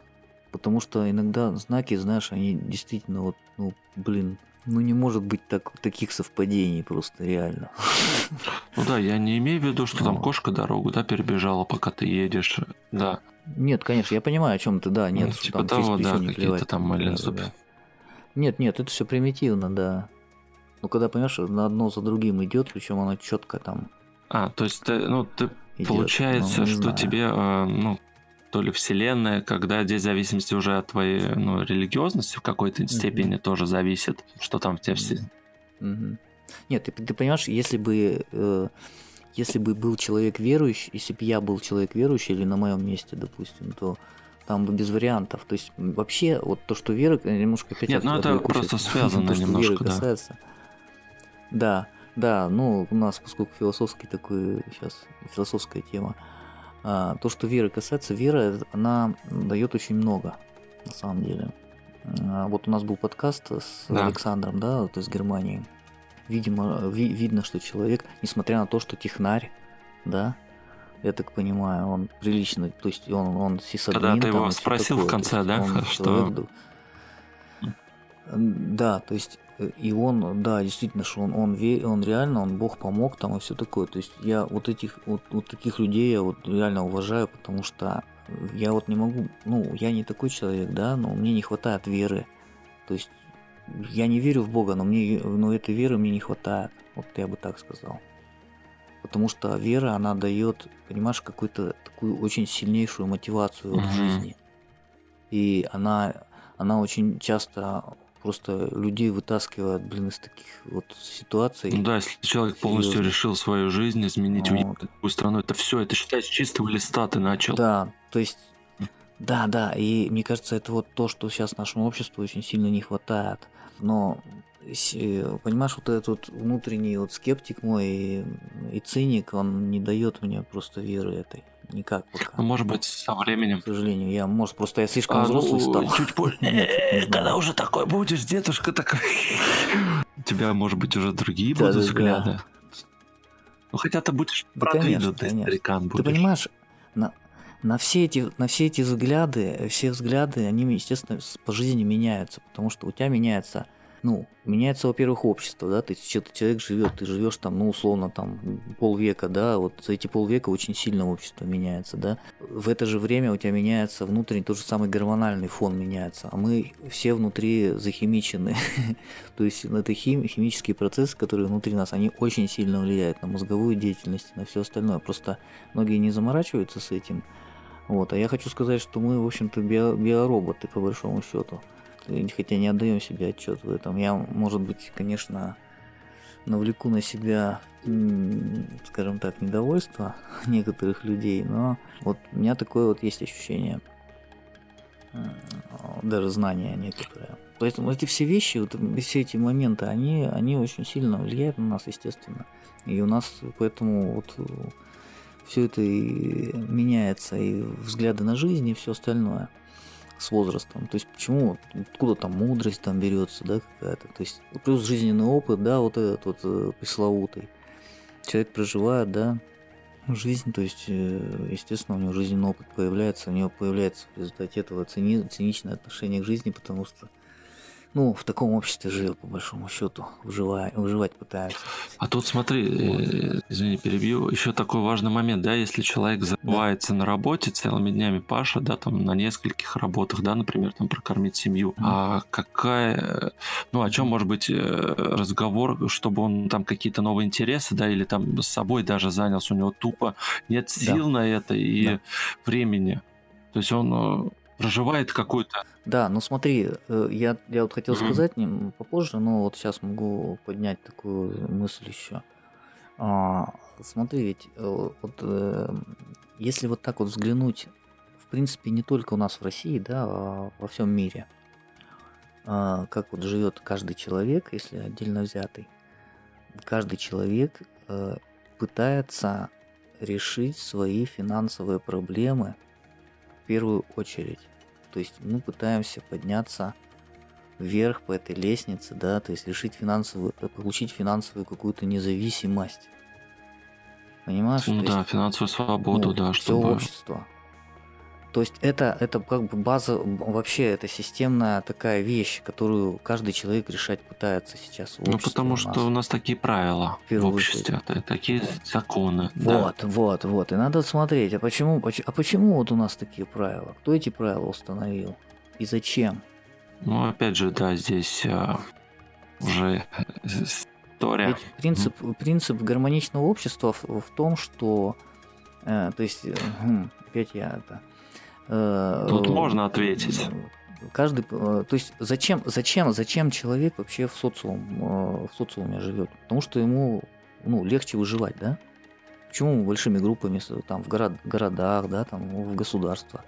Потому что иногда знаки, знаешь, они действительно вот, ну, блин, ну не может быть так, таких совпадений просто реально. Ну да, я не имею в виду, что там Вот. кошка дорогу, да, перебежала, пока ты едешь. Да. Нет, конечно, я понимаю, о чем ты, да, нет, Ну, типа там того, да, какие-то там малин да, да. Нет, нет, это все примитивно, да. Ну, когда, понимаешь, на одно за другим идет, причем оно четко там А, то есть, ты, ну, ты, идет. получается, Ну, что знаю. тебе, э, ну, то ли вселенная, когда здесь в зависимости уже от твоей, ну, религиозности в какой-то степени тоже зависит, что там в тебя все... Мгм. Нет, ты, ты понимаешь, если бы, э, если бы был человек верующий, если бы я был человек верующий или на моем месте, допустим, то там бы без вариантов. То есть вообще вот то, что вера, э, немножко опять Нет, ну это отвлекусь просто связано то, что немножко, веры да. касается. Да, да, ну у нас, поскольку философский такой сейчас философская тема, а, то, что веры касается, вера, она дает очень много, на самом деле. А, Вот у нас был подкаст с Да. Александром, да, вот из Германии. Видимо, ви- видно, что человек, несмотря на то, что технарь, да, я так понимаю, он прилично, то есть он, он сисадмин. Когда ты его спросил в такое, то конце, да, он что- человек, да. То есть и он, да, действительно, что он, он, ве- он реально, он Бог помог там и все такое. То есть я вот этих, вот, вот таких людей я вот реально уважаю, потому что я вот не могу, ну, я не такой человек, да, но мне не хватает веры. То есть я не верю в Бога, но мне, но этой веры мне не хватает. Вот я бы так сказал. Потому что вера, она дает, понимаешь, какую-то такую очень сильнейшую мотивацию в Мгм. жизни. И она, она очень часто просто людей вытаскивает, блин, из таких вот ситуаций. Ну да, если человек полностью Серьезно. решил свою жизнь изменить, Вот. уехать в другую страну, это все, это считай, с чистого листа ты начал. Да, то есть, да, да, и мне кажется, это вот то, что сейчас нашему обществу очень сильно не хватает. Но, э, понимаешь, вот этот внутренний вот скептик мой и, и циник, он не дает мне просто веры этой. Никак пока. Ну, может быть, со временем. К сожалению, я, может, просто я слишком А, взрослый ну, стал. Чуть позже. Знаю. Когда уже такой будешь, дедушка такой. У тебя, может быть, уже другие будут взгляды. Ну, хотя ты будешь Да, продвинутый старикан Ты понимаешь, на, на, все эти, на все эти взгляды, все взгляды, они, естественно, по жизни меняются, потому что у тебя меняется, ну, меняется, во-первых, общество, да, че- человек живет, ты живешь там, ну, условно, там, полвека, да, вот за эти полвека очень сильно общество меняется, да. В это же время у тебя меняется внутренний, тот же самый гормональный фон меняется, а мы все внутри захимичены, то есть это хим- химические процессы, которые внутри нас, они очень сильно влияют на мозговую деятельность, на все остальное, просто многие не заморачиваются с этим, вот, а я хочу сказать, что мы, в общем-то, био- биороботы, по большому счету. Хотя не отдаем себе отчет в этом. Я, может быть, конечно, навлеку на себя, скажем так, недовольство некоторых людей, но вот у меня такое вот есть ощущение, даже знание некоторое. Поэтому эти все вещи, вот все эти моменты, они, они очень сильно влияют на нас, естественно. И у нас поэтому вот все это и меняется, и взгляды на жизнь, и все остальное с возрастом. То есть почему, откуда там мудрость там берется, да, какая-то. То есть плюс жизненный опыт, да, вот этот вот э, пресловутый. Человек проживает, да, жизнь, то есть, э, естественно, у него жизненный опыт появляется, у него появляется в результате этого цини- циничное отношение к жизни, потому что ну, в таком обществе живет, по большому счету, выживать, выживать пытаются. А тут смотри, вот. э, извини, перебью, еще такой важный момент, да, если человек забывается да. на работе целыми днями Паша, да, там на нескольких работах, да, например, там прокормить семью, mm. а какая, ну, о чем может быть э, разговор, чтобы он там какие-то новые интересы, да, или там с собой даже занялся, у него тупо нет сил да. на это и да. времени. То есть он э, проживает какой-то... Да, ну смотри, э, я, я вот хотел mm-hmm. сказать ним попозже, но вот сейчас могу поднять такую мысль еще. А, смотри, ведь э, вот э, если вот так вот взглянуть, в принципе, не только у нас в России, да, а во всем мире, а, как вот живет каждый человек, если отдельно взятый, каждый человек пытается решить свои финансовые проблемы в первую очередь. То есть мы пытаемся подняться вверх по этой лестнице, да, то есть решить финансовую, э, получить финансовую какую-то независимость. Понимаешь? Ну то да, есть, финансовую свободу, ну, да, чтобы... Все общество. То есть это, это как бы база, вообще это системная такая вещь, которую каждый человек решать пытается сейчас. ну потому что у нас такие правила в, в обществе, очередь. такие законы. Вот, да. вот, вот. И надо смотреть, а почему, а почему вот у нас такие правила? Кто эти правила установил? И зачем? Ну, опять же, да, здесь а, уже история. Ведь принцип, принцип гармоничного общества в, в том, что, э, то есть, э, хм, опять я это Э, Тут можно ответить. Каждый, э, то есть зачем, зачем, зачем человек вообще в социум, э, в социуме живет? Потому что ему, ну, легче выживать, да? Почему большими группами там в город, городах, да, там в государства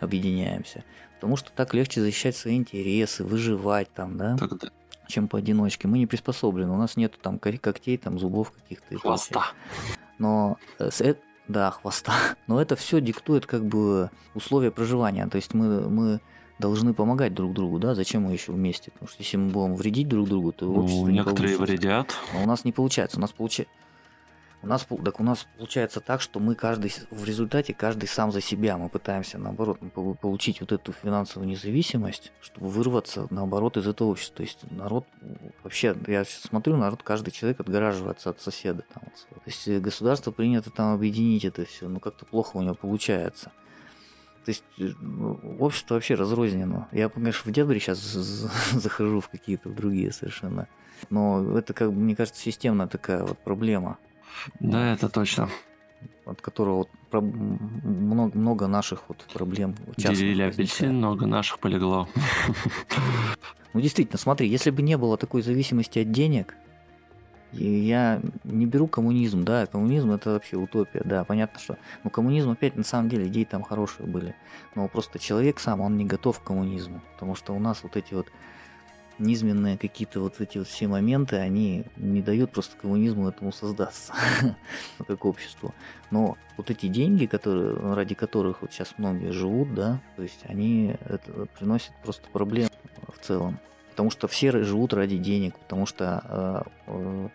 объединяемся? Потому что так легче защищать свои интересы, выживать там, да? Тогда. Чем поодиночке. Мы не приспособлены. У нас нету там когтей, там зубов каких-то. Хвоста. Но да, хвоста. Но это все диктует как бы условия проживания. То есть мы, мы должны помогать друг другу, да? Зачем мы еще вместе? Потому что если мы будем вредить друг другу, то ну, общество некоторые не вредят. Но у нас не получается. У нас получается у нас, так у нас получается так, что мы каждый в результате каждый сам за себя. Мы пытаемся наоборот получить вот эту финансовую независимость, чтобы вырваться наоборот из этого общества. То есть народ вообще, я смотрю, народ каждый человек отгораживается от соседа. Там, то есть государство принято там объединить это все, но как-то плохо у него получается. То есть э, общество вообще разрознено. Я, конечно, в дебри сейчас захожу в какие-то другие совершенно. Но это, как бы, мне кажется, системная такая вот проблема. Да, это точно. От которого много, много наших вот проблем. Делили апельсин, много наших полегло. Ну действительно, смотри, если бы не было такой зависимости от денег, я не беру коммунизм, да, коммунизм это вообще утопия, да, понятно, что, ну коммунизм опять на самом деле идеи там хорошие были, но просто человек сам, он не готов к коммунизму, потому что у нас вот эти вот низменные какие-то вот эти вот все моменты, они не дают просто коммунизму этому создаться, как обществу. Но вот эти деньги, которые, ради которых вот сейчас многие живут, да, то есть они это приносят просто проблем в целом. Потому что все живут ради денег, потому что э, э,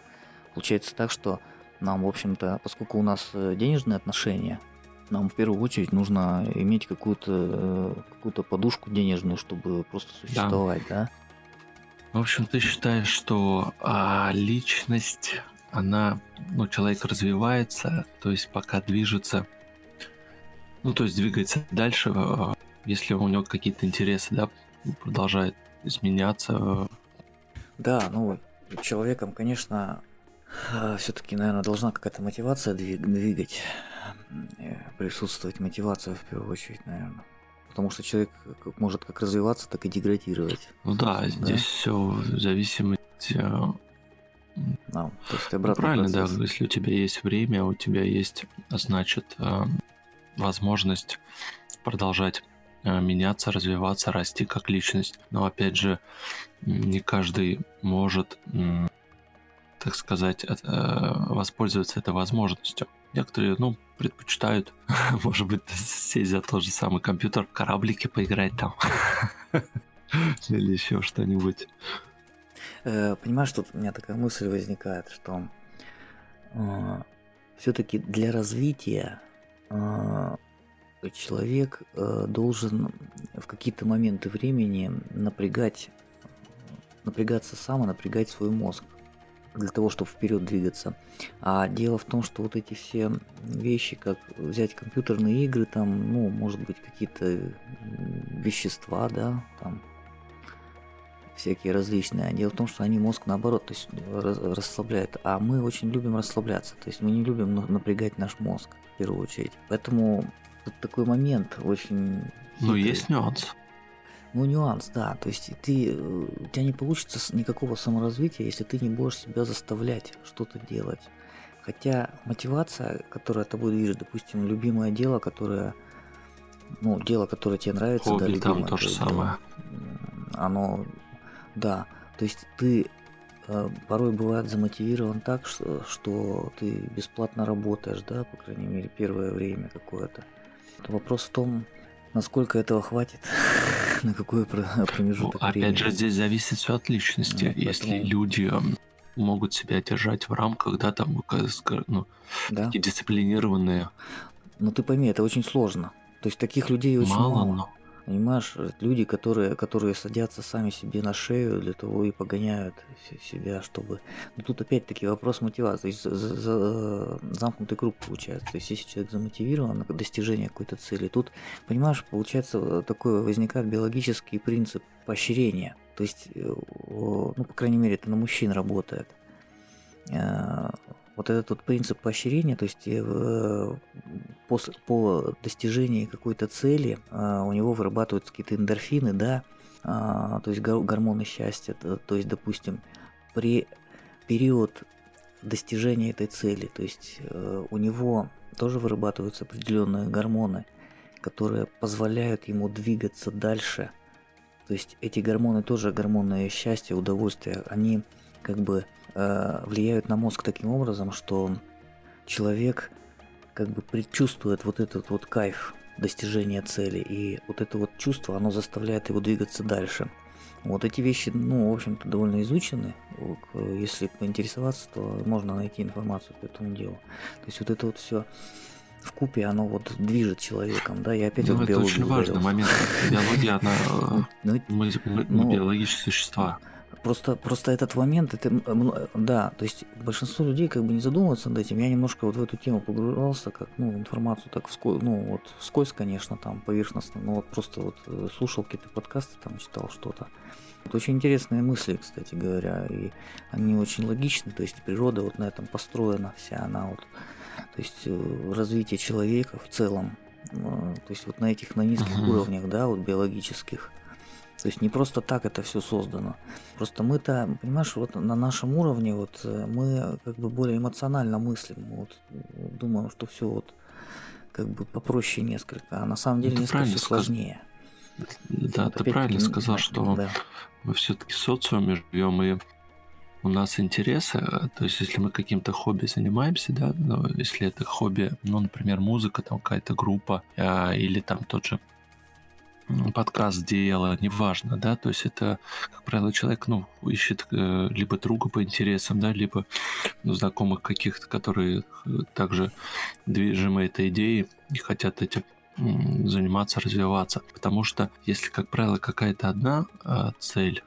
получается так, что нам, в общем-то, поскольку у нас э, денежные отношения, нам в первую очередь нужно иметь какую-то какую подушку денежную, чтобы просто существовать, да. да? В общем, ты считаешь, что а, личность, она, ну, человек развивается, то есть пока движется, ну, то есть двигается дальше, а, если у него какие-то интересы, да, продолжает изменяться. Да, ну, человеком, конечно, а, все-таки, наверное, должна какая-то мотивация двигать, присутствовать мотивация в первую очередь, наверное потому что человек может как развиваться, так и деградировать. Ну да, да? здесь все зависимость. А, то есть ну, правильно, процесс. да, если у тебя есть время, у тебя есть, значит, а, возможность продолжать а, меняться, развиваться, расти как личность. Но опять же, не каждый может, так сказать, воспользоваться этой возможностью. Некоторые, ну, предпочитают, может быть, сесть за тот же самый компьютер, кораблики поиграть там. Или еще что-нибудь. Э, понимаешь, тут у меня такая мысль возникает, что э, все-таки для развития э, человек должен в какие-то моменты времени напрягать напрягаться сам и напрягать свой мозг для того, чтобы вперед двигаться. А дело в том, что вот эти все вещи, как взять компьютерные игры, там, ну, может быть, какие-то вещества, да, там, всякие различные. А дело в том, что они мозг наоборот, то есть расслабляют. А мы очень любим расслабляться. То есть мы не любим напрягать наш мозг в первую очередь. Поэтому тут такой момент очень. Ну, есть нюанс. Ну, нюанс, да. То есть ты, э, у тебя не получится никакого саморазвития, если ты не будешь себя заставлять что-то делать. Хотя мотивация, которая тобой движет, допустим, любимое дело, которое, ну, дело, которое тебе нравится, Хобби, да, любимое, там то же самое. Оно, да. То есть ты э, порой бывает замотивирован так, что, что ты бесплатно работаешь, да, по крайней мере, первое время какое-то. Вопрос в том, Насколько этого хватит? На какой промежуток ну, Опять времени? же, здесь зависит все от личности. Ну, Если поэтому... люди могут себя держать в рамках, да, там, ну, да? такие дисциплинированные. Ну, ты пойми, это очень сложно. То есть таких людей очень мало. мало. Но... Понимаешь, люди, которые, которые садятся сами себе на шею для того и погоняют себя, чтобы... Но тут опять-таки вопрос мотивации. То за, за, замкнутый круг получается. То есть если человек замотивирован на достижение какой-то цели, тут, понимаешь, получается такой возникает биологический принцип поощрения. То есть, э, ну, по крайней мере, это на мужчин работает э, вот этот вот принцип поощрения, то есть э, по, по достижении какой-то цели э, у него вырабатываются какие-то эндорфины, да, а, то есть гормоны счастья, то есть, допустим, при период достижения этой цели, то есть э, у него тоже вырабатываются определенные гормоны, которые позволяют ему двигаться дальше. То есть эти гормоны тоже гормоны счастья, удовольствия, они как бы э, влияют на мозг таким образом, что человек как бы предчувствует вот этот вот кайф достижения цели, и вот это вот чувство, оно заставляет его двигаться дальше. Вот эти вещи, ну, в общем-то, довольно изучены. Если поинтересоваться, то можно найти информацию по этому делу. То есть вот это вот все в купе оно вот движет человеком, да, и опять ну, вот это очень важный момент. Биология, она... Ну, мы, мы, мы биологические существа. Просто, просто этот момент, это, да, то есть большинство людей как бы не задумываются над этим. Я немножко вот в эту тему погружался, как, ну, информацию так вскользь, ну, вот вскользь, конечно, там, поверхностно, но вот просто вот э, слушал какие-то подкасты, там, читал что-то. Вот очень интересные мысли, кстати говоря, и они очень логичны, то есть природа вот на этом построена вся, она вот, то есть э, развитие человека в целом, э, то есть вот на этих, на низких uh-huh. уровнях, да, вот биологических, то есть не просто так это все создано. Просто мы-то, понимаешь, вот на нашем уровне вот э, мы как бы более эмоционально мыслим. Вот думаем, что все вот как бы попроще несколько, а на самом деле ну, несколько все сложнее. Да, вот ты правильно сказал, что да. мы все-таки в социуме живем и у нас интересы, то есть если мы каким-то хобби занимаемся, да, но если это хобби, ну, например, музыка, там какая-то группа, а, или там тот же подкаст дело, неважно, да, то есть это, как правило, человек, ну, ищет э, либо друга по интересам, да, либо ну, знакомых каких-то, которые э, также движимы этой идеей и хотят этим заниматься, развиваться. Потому что если, как правило, какая-то одна э, цель,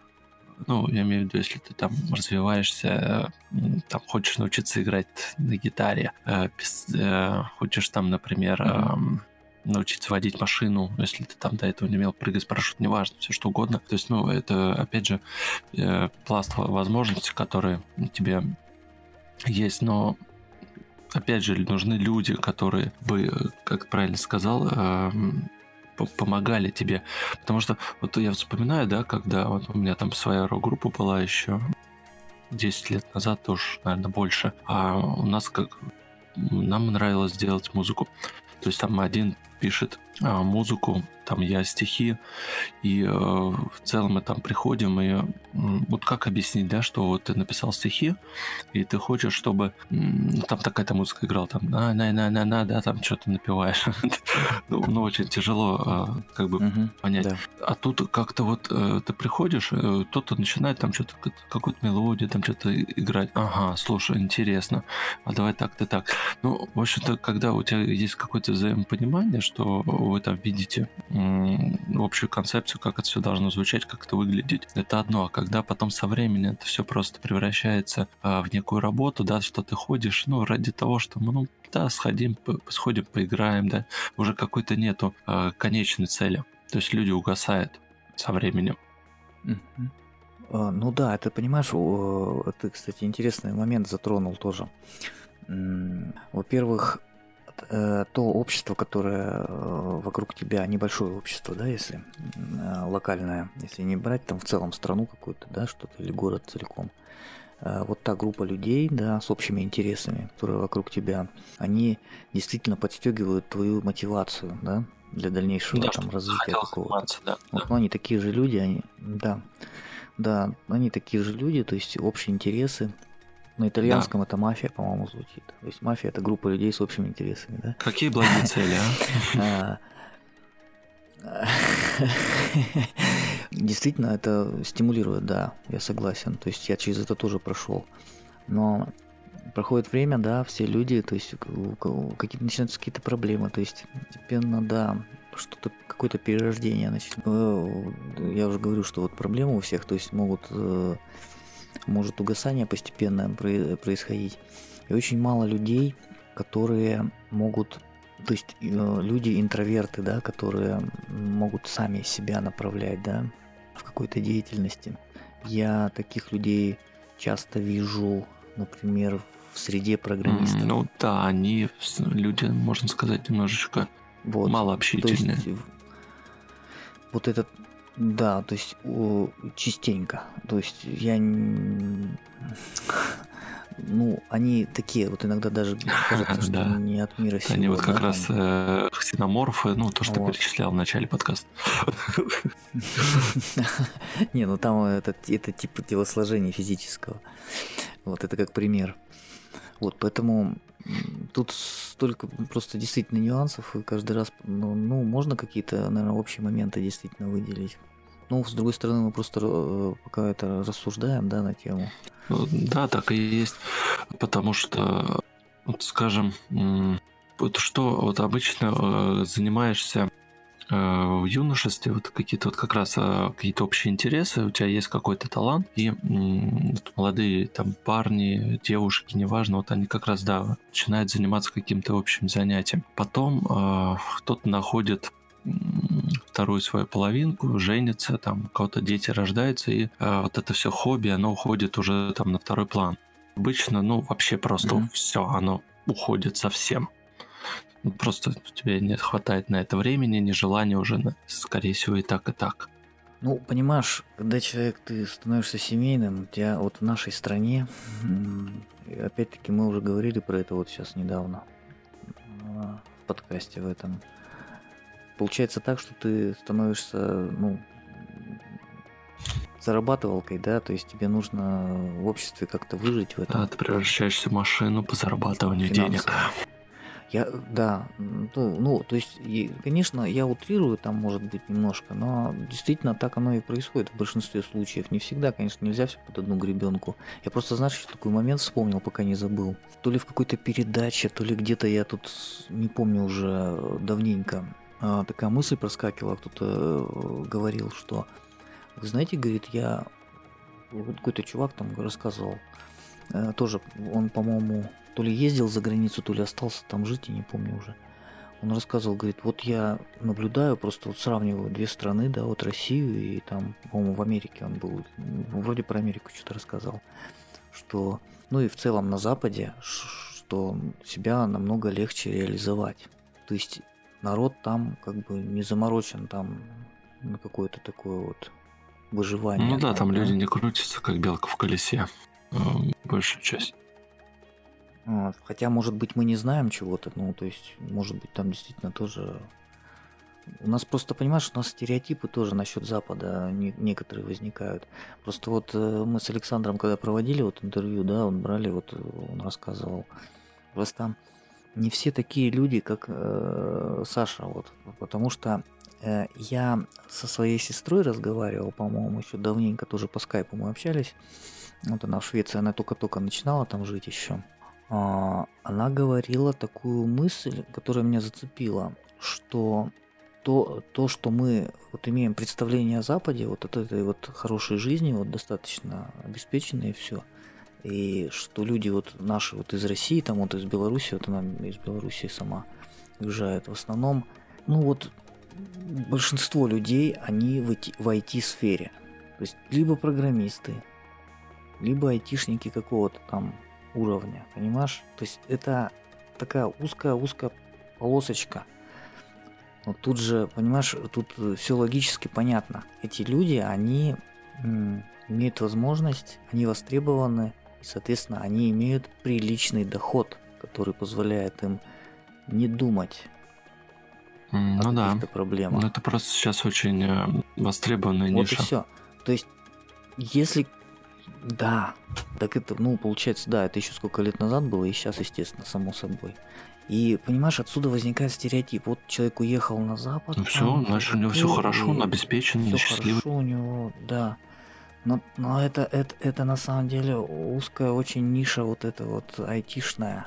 ну, я имею в виду, если ты там развиваешься, э, там хочешь научиться играть на гитаре, э, э, хочешь там, например, mm-hmm научиться водить машину, если ты там до этого не умел прыгать с парашютом, неважно, все что угодно. То есть, ну, это, опять же, э, пласт возможностей, которые тебе есть, но опять же, нужны люди, которые бы, как правильно сказал, э, помогали тебе. Потому что вот я вспоминаю, да, когда вот у меня там своя рок-группа была еще 10 лет назад, тоже, наверное, больше. А у нас как нам нравилось делать музыку. То есть там один пишет а, музыку, там я стихи, и э, в целом мы там приходим, и вот как объяснить, да, что вот ты написал стихи, и ты хочешь, чтобы там такая-то музыка играла, там на на на на на да, там что-то напиваешь. ну, ну, очень тяжело э, как бы понять. А тут как-то вот э, ты приходишь, э, кто-то начинает там что-то, какую-то мелодию, там что-то играть. Ага, слушай, интересно, а давай так-то так. Ну, в общем-то, когда у тебя есть какое-то взаимопонимание, что вы там видите общую концепцию, как это все должно звучать, как это выглядеть. Это одно, а когда потом со временем это все просто превращается а, в некую работу, да, что ты ходишь, ну, ради того, что, ну, да, сходим, сходим, поиграем, да, уже какой-то нету а, конечной цели. То есть люди угасают со временем. А, ну да, ты понимаешь, ты, кстати, интересный момент затронул тоже. Во-первых, то общество, которое э, вокруг тебя, небольшое общество, да, если э, локальное, если не брать там в целом страну какую-то, да, что-то, или город целиком, вот та группа людей, да, с общими интересами, которые вокруг тебя, они действительно подстегивают твою мотивацию, да, для дальнейшего да, там развития какого-то. Да, вот, да. Ну, они такие же люди, они, да, да, они такие же люди, то есть общие интересы, на итальянском да. это мафия, по-моему, звучит. То есть мафия это группа людей с общими интересами, да? Какие благие цели, а? Действительно, это стимулирует, да, я согласен. То есть я через это тоже прошел. Но проходит время, да, все люди, то есть какие-то начинаются какие-то проблемы, то есть постепенно, да, что-то какое-то перерождение значит, э, Я уже говорю, что вот проблемы у всех, то есть могут э, может угасание постепенно происходить. И очень мало людей, которые могут, то есть э, люди интроверты, да, которые могут сами себя направлять, да, в какой-то деятельности. Я таких людей часто вижу, например, в среде программистов. Ну да, они люди, можно сказать, немножечко вот. мало общительные. То есть, вот этот да, то есть о, частенько. То есть я ну, они такие, вот иногда даже кажется, что да. не от мира сего. Они вот как да, раз э, ксеноморфы, ну, то, что вот. перечислял в начале подкаста. Не, ну там это, это типа телосложения физического. Вот это как пример. Вот, поэтому тут столько просто действительно нюансов, и каждый раз, ну, ну можно какие-то, наверное, общие моменты действительно выделить. Ну, с другой стороны, мы просто э, пока это рассуждаем, да, на тему. Ну, да, так и есть. Потому что, вот скажем, что вот обычно э, занимаешься э, в юношестве, вот какие-то вот как раз какие-то общие интересы, у тебя есть какой-то талант, и вот молодые там парни, девушки, неважно, вот они как раз, да, начинают заниматься каким-то общим занятием. Потом кто-то находит вторую свою половинку, женится, там у кого-то дети рождаются, и э, вот это все хобби, оно уходит уже там на второй план. Обычно, ну, вообще просто mm-hmm. все, оно уходит совсем. Ну, просто тебе не хватает на это времени, ни желания уже, на, скорее всего, и так, и так. Ну, понимаешь, когда человек, ты становишься семейным, у тебя вот в нашей стране, опять-таки мы уже говорили про это вот сейчас недавно в подкасте в этом, получается так, что ты становишься, ну, зарабатывалкой, да, то есть тебе нужно в обществе как-то выжить в этом. Да, ты превращаешься в машину по зарабатыванию Финансово. денег. Я, да, ну, ну, то есть, конечно, я утрирую там, может быть, немножко, но действительно так оно и происходит в большинстве случаев. Не всегда, конечно, нельзя все под одну гребенку. Я просто, знаешь, такой момент вспомнил, пока не забыл. То ли в какой-то передаче, то ли где-то я тут, не помню уже давненько, а, такая мысль проскакивала, кто-то э, говорил, что, вы знаете, говорит, я, какой-то чувак там рассказывал, э, тоже, он, по-моему, то ли ездил за границу, то ли остался там жить, я не помню уже. Он рассказывал, говорит, вот я наблюдаю, просто вот сравниваю две страны, да, вот Россию и там, по-моему, в Америке он был, вроде про Америку что-то рассказал, что, ну и в целом на Западе, что себя намного легче реализовать. То есть народ там как бы не заморочен там на какое-то такое вот выживание. Ну да, там, да? люди не крутятся, как белка в колесе, э, большую часть. Вот. Хотя, может быть, мы не знаем чего-то, ну, то есть, может быть, там действительно тоже... У нас просто, понимаешь, у нас стереотипы тоже насчет Запада не, некоторые возникают. Просто вот э, мы с Александром, когда проводили вот интервью, да, он брали, вот он рассказывал, просто не все такие люди, как э, Саша, вот, потому что э, я со своей сестрой разговаривал, по-моему, еще давненько, тоже по скайпу мы общались. Вот она в Швеции, она только-только начинала там жить еще. А, она говорила такую мысль, которая меня зацепила, что то, то, что мы вот имеем представление о Западе, вот от этой вот хорошей жизни, вот достаточно обеспеченные и все, и что люди вот наши вот из России, там вот из Беларуси, вот она из Беларуси сама уезжает, в основном, ну вот большинство людей, они в IT-сфере. То есть либо программисты, либо айтишники какого-то там уровня, понимаешь? То есть это такая узкая-узкая полосочка. Но тут же, понимаешь, тут все логически понятно. Эти люди, они имеют возможность, они востребованы, и, соответственно, они имеют приличный доход, который позволяет им не думать ну о да. проблемах. Ну это просто сейчас очень э, востребованная вот ниша. Вот и все. То есть, если да, так это, ну, получается, да, это еще сколько лет назад было, и сейчас, естественно, само собой. И, понимаешь, отсюда возникает стереотип. Вот человек уехал на Запад. Ну все, значит, у него все хорошо, он обеспечен, все счастливый. хорошо у него, да. Но, но это, это, это на самом деле узкая очень ниша вот эта вот айтишная.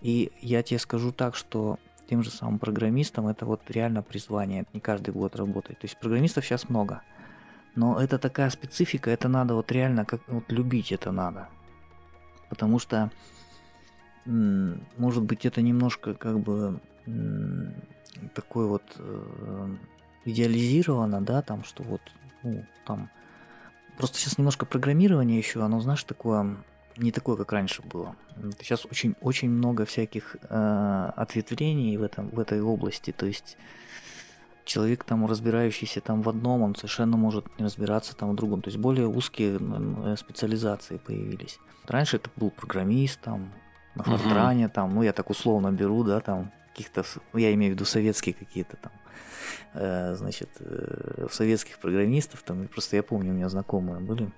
И я тебе скажу так, что тем же самым программистам это вот реально призвание, это не каждый будет работать. То есть программистов сейчас много. Но это такая специфика, это надо вот реально как вот любить это надо. Потому что может быть это немножко как бы такой вот э, идеализировано, да, там, что вот, ну, там, просто сейчас немножко программирование еще, оно, знаешь, такое, не такое, как раньше было. Сейчас очень, очень много всяких э, ответвлений в, этом, в этой области, то есть человек там разбирающийся там в одном, он совершенно может не разбираться там в другом. То есть более узкие э, специализации появились. Раньше это был программист там на Фортране, угу. там, ну я так условно беру, да, там каких-то, я имею в виду советские какие-то там, э, значит, э, советских программистов, там, просто я помню, у меня знакомые были.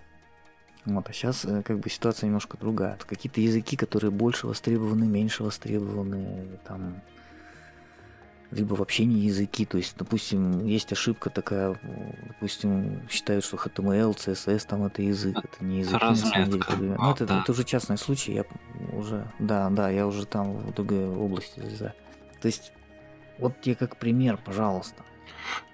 Вот, а сейчас э, как бы ситуация немножко другая. Какие-то языки, которые больше востребованы, меньше востребованы, там, либо вообще не языки. То есть, допустим, есть ошибка такая, допустим, считают, что HTML, CSS там это язык, это не язык. на самом деле. Ну, это, да. это уже частный случай, я уже, да, да, я уже там в другой области залезаю. То есть, вот тебе как пример, пожалуйста.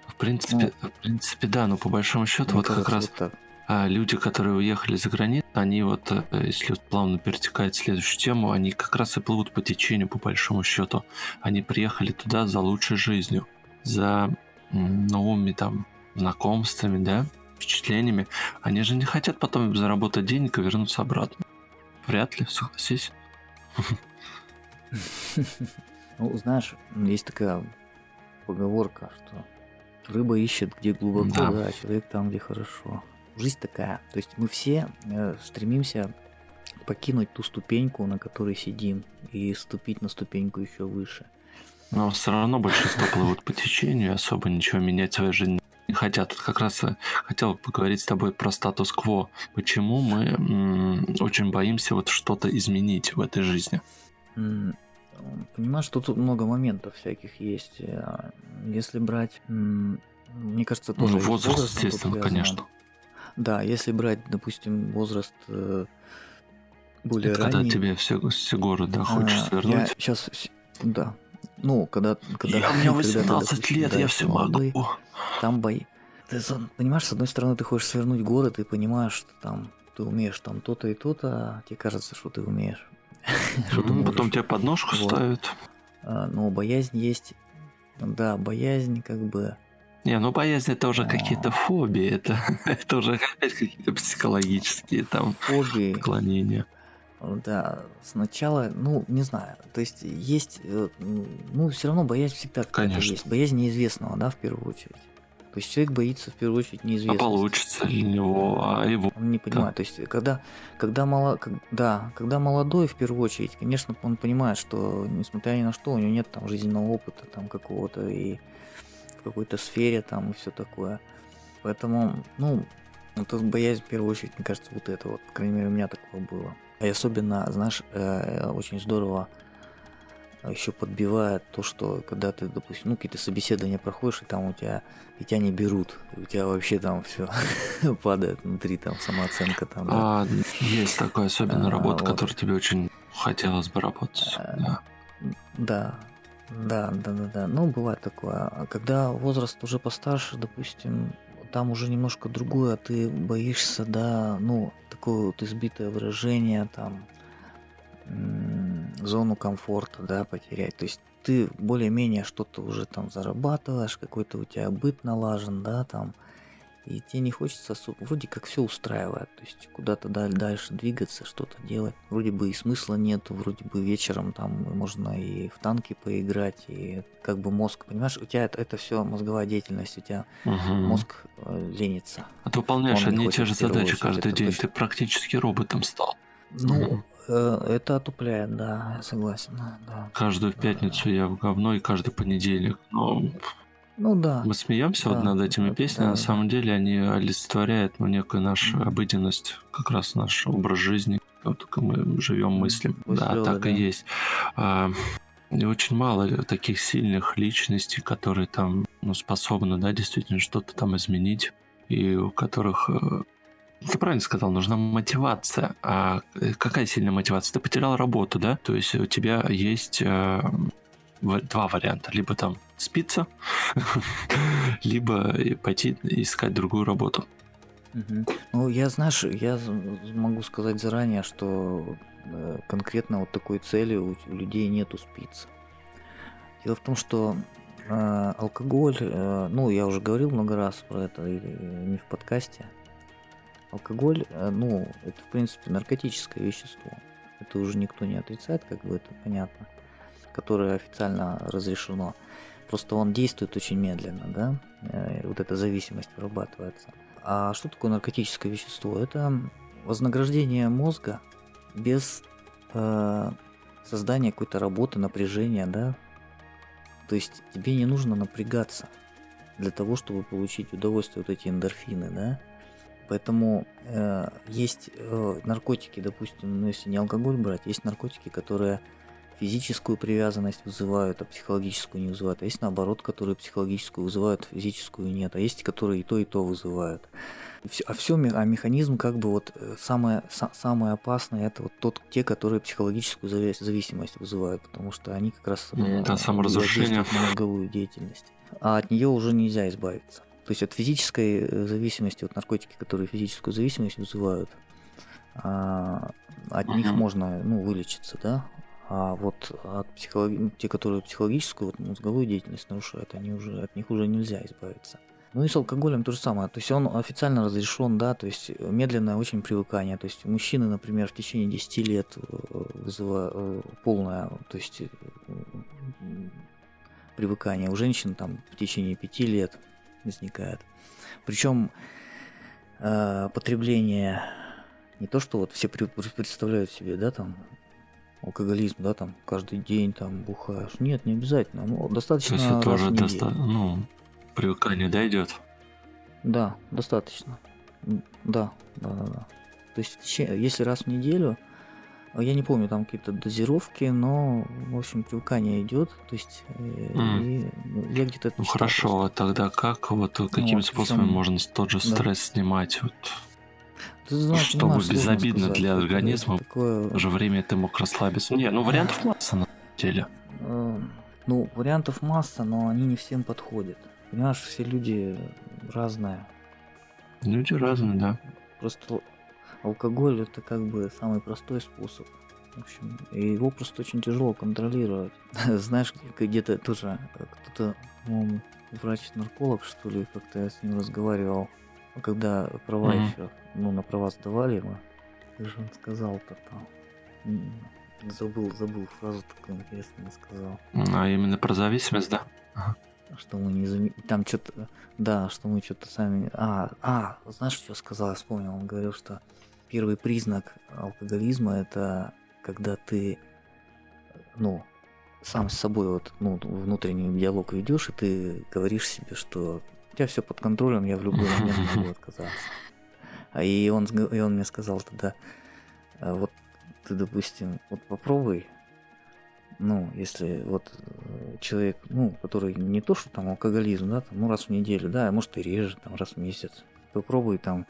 В принципе, ну, в принципе, да, но по большому счету, вот как раз вот так. А люди, которые уехали за границу, они вот, э, если вот плавно перетекать в следующую тему, они как раз и плывут по течению, по большому счету. Они приехали туда за лучшей жизнью, за новыми там знакомствами, да, впечатлениями. Они же не хотят потом заработать денег и вернуться обратно. Вряд ли, согласись. Ну, знаешь, есть такая поговорка, что рыба ищет где глубоко, да а человек там, где хорошо жизнь такая. То есть мы все э, стремимся покинуть ту ступеньку, на которой сидим, и ступить на ступеньку еще выше. Но все равно большинство плывут по течению, особо ничего менять в своей жизни не хотят. Тут как раз э, хотел поговорить с тобой про статус-кво. Почему мы м- очень боимся вот что-то изменить в этой жизни? Понимаешь, что тут много моментов всяких есть. Э, если брать, мне кажется, тоже... Ну, возраст, естественно, конечно. Да, если брать, допустим, возраст э, более Это ранний... когда тебе все, все горы, да, хочешь а, свернуть? Я сейчас, да. Ну, когда... когда я, у меня 18 допустим, лет, да, я все могу. Там бои. Ты понимаешь, с одной стороны, ты хочешь свернуть горы, ты понимаешь, что там ты умеешь там то-то и то-то, а тебе кажется, что ты умеешь. Ну, потом тебе подножку ставят. А, но боязнь есть. Да, боязнь как бы не, ну боязнь это уже какие-то фобии, это, это уже опять какие-то психологические там фобии. отклонения. Да, сначала, ну, не знаю, то есть есть, э, ну, все равно боязнь всегда Конечно. есть. Боязнь неизвестного, да, в первую очередь. То есть человек боится в первую очередь неизвестности. А получится ли него, а его... Он не понимает. Да. То есть когда, когда, мало, как, да, когда молодой, в первую очередь, конечно, он понимает, что несмотря ни на что, у него нет там жизненного опыта там какого-то, и в какой-то сфере там и все такое. Поэтому, ну, тут боязнь в первую очередь, мне кажется, вот это вот, по крайней мере, у меня такое было. И особенно, знаешь, э, очень здорово еще подбивает то, что когда ты, допустим, ну, какие-то собеседования проходишь, и там у тебя, и тебя не берут, у тебя вообще там все падает внутри, там самооценка там. Да. А, есть такая особенная а, работа, вот. которую тебе очень хотелось бы работать. А, да. да, Да, да, да, да. Ну, бывает такое. А когда возраст уже постарше, допустим, там уже немножко другое, ты боишься, да, ну, такое вот избитое выражение, там, зону комфорта, да, потерять. То есть ты более-менее что-то уже там зарабатываешь, какой-то у тебя быт налажен, да, там, и тебе не хочется особо, вроде как все устраивает, то есть куда-то дальше двигаться, что-то делать. Вроде бы и смысла нету, вроде бы вечером там можно и в танки поиграть, и как бы мозг, понимаешь, у тебя это, это все мозговая деятельность, у тебя угу. мозг э, ленится. А ты выполняешь одни и те же задачи каждый день, точно... ты практически роботом стал. Ну, угу. это отупляет, да, согласен, да. Каждую пятницу я в говно и каждый понедельник, но ну да. Мы смеемся да, вот над этими песнями, да, на самом деле они олицетворяют ну, некую нашу обыденность, как раз наш образ жизни, вот только мы живем, мыслим. Пусть да, так да. и есть. А, и очень мало таких сильных личностей, которые там ну, способны, да, действительно что-то там изменить, и у которых э, ты правильно сказал, нужна мотивация. А э, какая сильная мотивация? Ты потерял работу, да? То есть у тебя есть э, два варианта. Либо там спиться, либо пойти искать другую работу. Ну, я, знаешь, я могу сказать заранее, что э, конкретно вот такой цели у людей нету спиться. Дело в том, что э, алкоголь, э, ну, я уже говорил много раз про это, не в подкасте. Алкоголь, ну, это, в принципе, наркотическое вещество. Это уже никто не отрицает, как бы это понятно которое официально разрешено. Просто он действует очень медленно, да, э, вот эта зависимость вырабатывается. А что такое наркотическое вещество? Это вознаграждение мозга без э, создания какой-то работы, напряжения, да. То есть тебе не нужно напрягаться для того, чтобы получить удовольствие, вот эти эндорфины, да. Поэтому э, есть э, наркотики, допустим, ну если не алкоголь брать, есть наркотики, которые физическую привязанность вызывают, а психологическую не вызывают. А есть наоборот, которые психологическую вызывают, физическую нет. А есть, которые и то, и то вызывают. А все, а механизм как бы вот э, самое, самое опасное это вот тот, те, которые психологическую зависимость вызывают, потому что они как раз это саморазрушение мозговую деятельность. А от нее уже нельзя избавиться. То есть от физической э, зависимости, вот наркотики, которые физическую зависимость вызывают, а, от них можно ну, вылечиться, да, а вот от психолог... Ну, те, которые психологическую, вот, мозговую деятельность нарушают, они уже, от них уже нельзя избавиться. Ну и с алкоголем то же самое. То есть он официально разрешен, да, то есть медленное очень привыкание. То есть мужчины, например, в течение 10 лет э, вызывают э, полное, то есть привыкание. У женщин там в течение 5 лет возникает. Причем э, потребление не то, что вот все представляют себе, да, там алкоголизм, да, там каждый день там бухаешь. Нет, не обязательно. Ну, достаточно. То есть тоже доста... ну, привыкание дойдет. Да, достаточно. Да, да, да, да. То есть, если раз в неделю, а я не помню там какие-то дозировки, но, в общем, привыкание идет. То есть, mm. и, ну, я где-то. Ну хорошо, а тогда как вот какими ну, способами причем... можно тот же стресс да. снимать? Вот знаешь, Чтобы безобидно сказать, для организма, такое... в то же время ты мог расслабиться. Не, ну вариантов масса на деле. Эм, ну, вариантов масса, но они не всем подходят. Понимаешь, все люди разные. Люди разные, да. Просто алкоголь это как бы самый простой способ. В общем, и его просто очень тяжело контролировать. Знаешь, где-то тоже кто-то, по-моему, врач-нарколог, что ли, как-то я с ним разговаривал когда права mm-hmm. еще, ну, на права сдавали мы, как же он сказал-то там, забыл, забыл фразу такую интересную сказал. А именно про зависимость, да? Что мы не зам... Там что-то... Да, что мы что-то сами... А, а, знаешь, что сказал? Я вспомнил. Он говорил, что первый признак алкоголизма это когда ты, ну, сам с собой вот, ну, внутренний диалог ведешь, и ты говоришь себе, что тебя все под контролем, я в любой момент могу отказаться. А и он, и он мне сказал тогда, «А вот ты, допустим, вот попробуй, ну, если вот э, человек, ну, который не то, что там алкоголизм, да, там, ну, раз в неделю, да, а может и реже, там, раз в месяц, попробуй там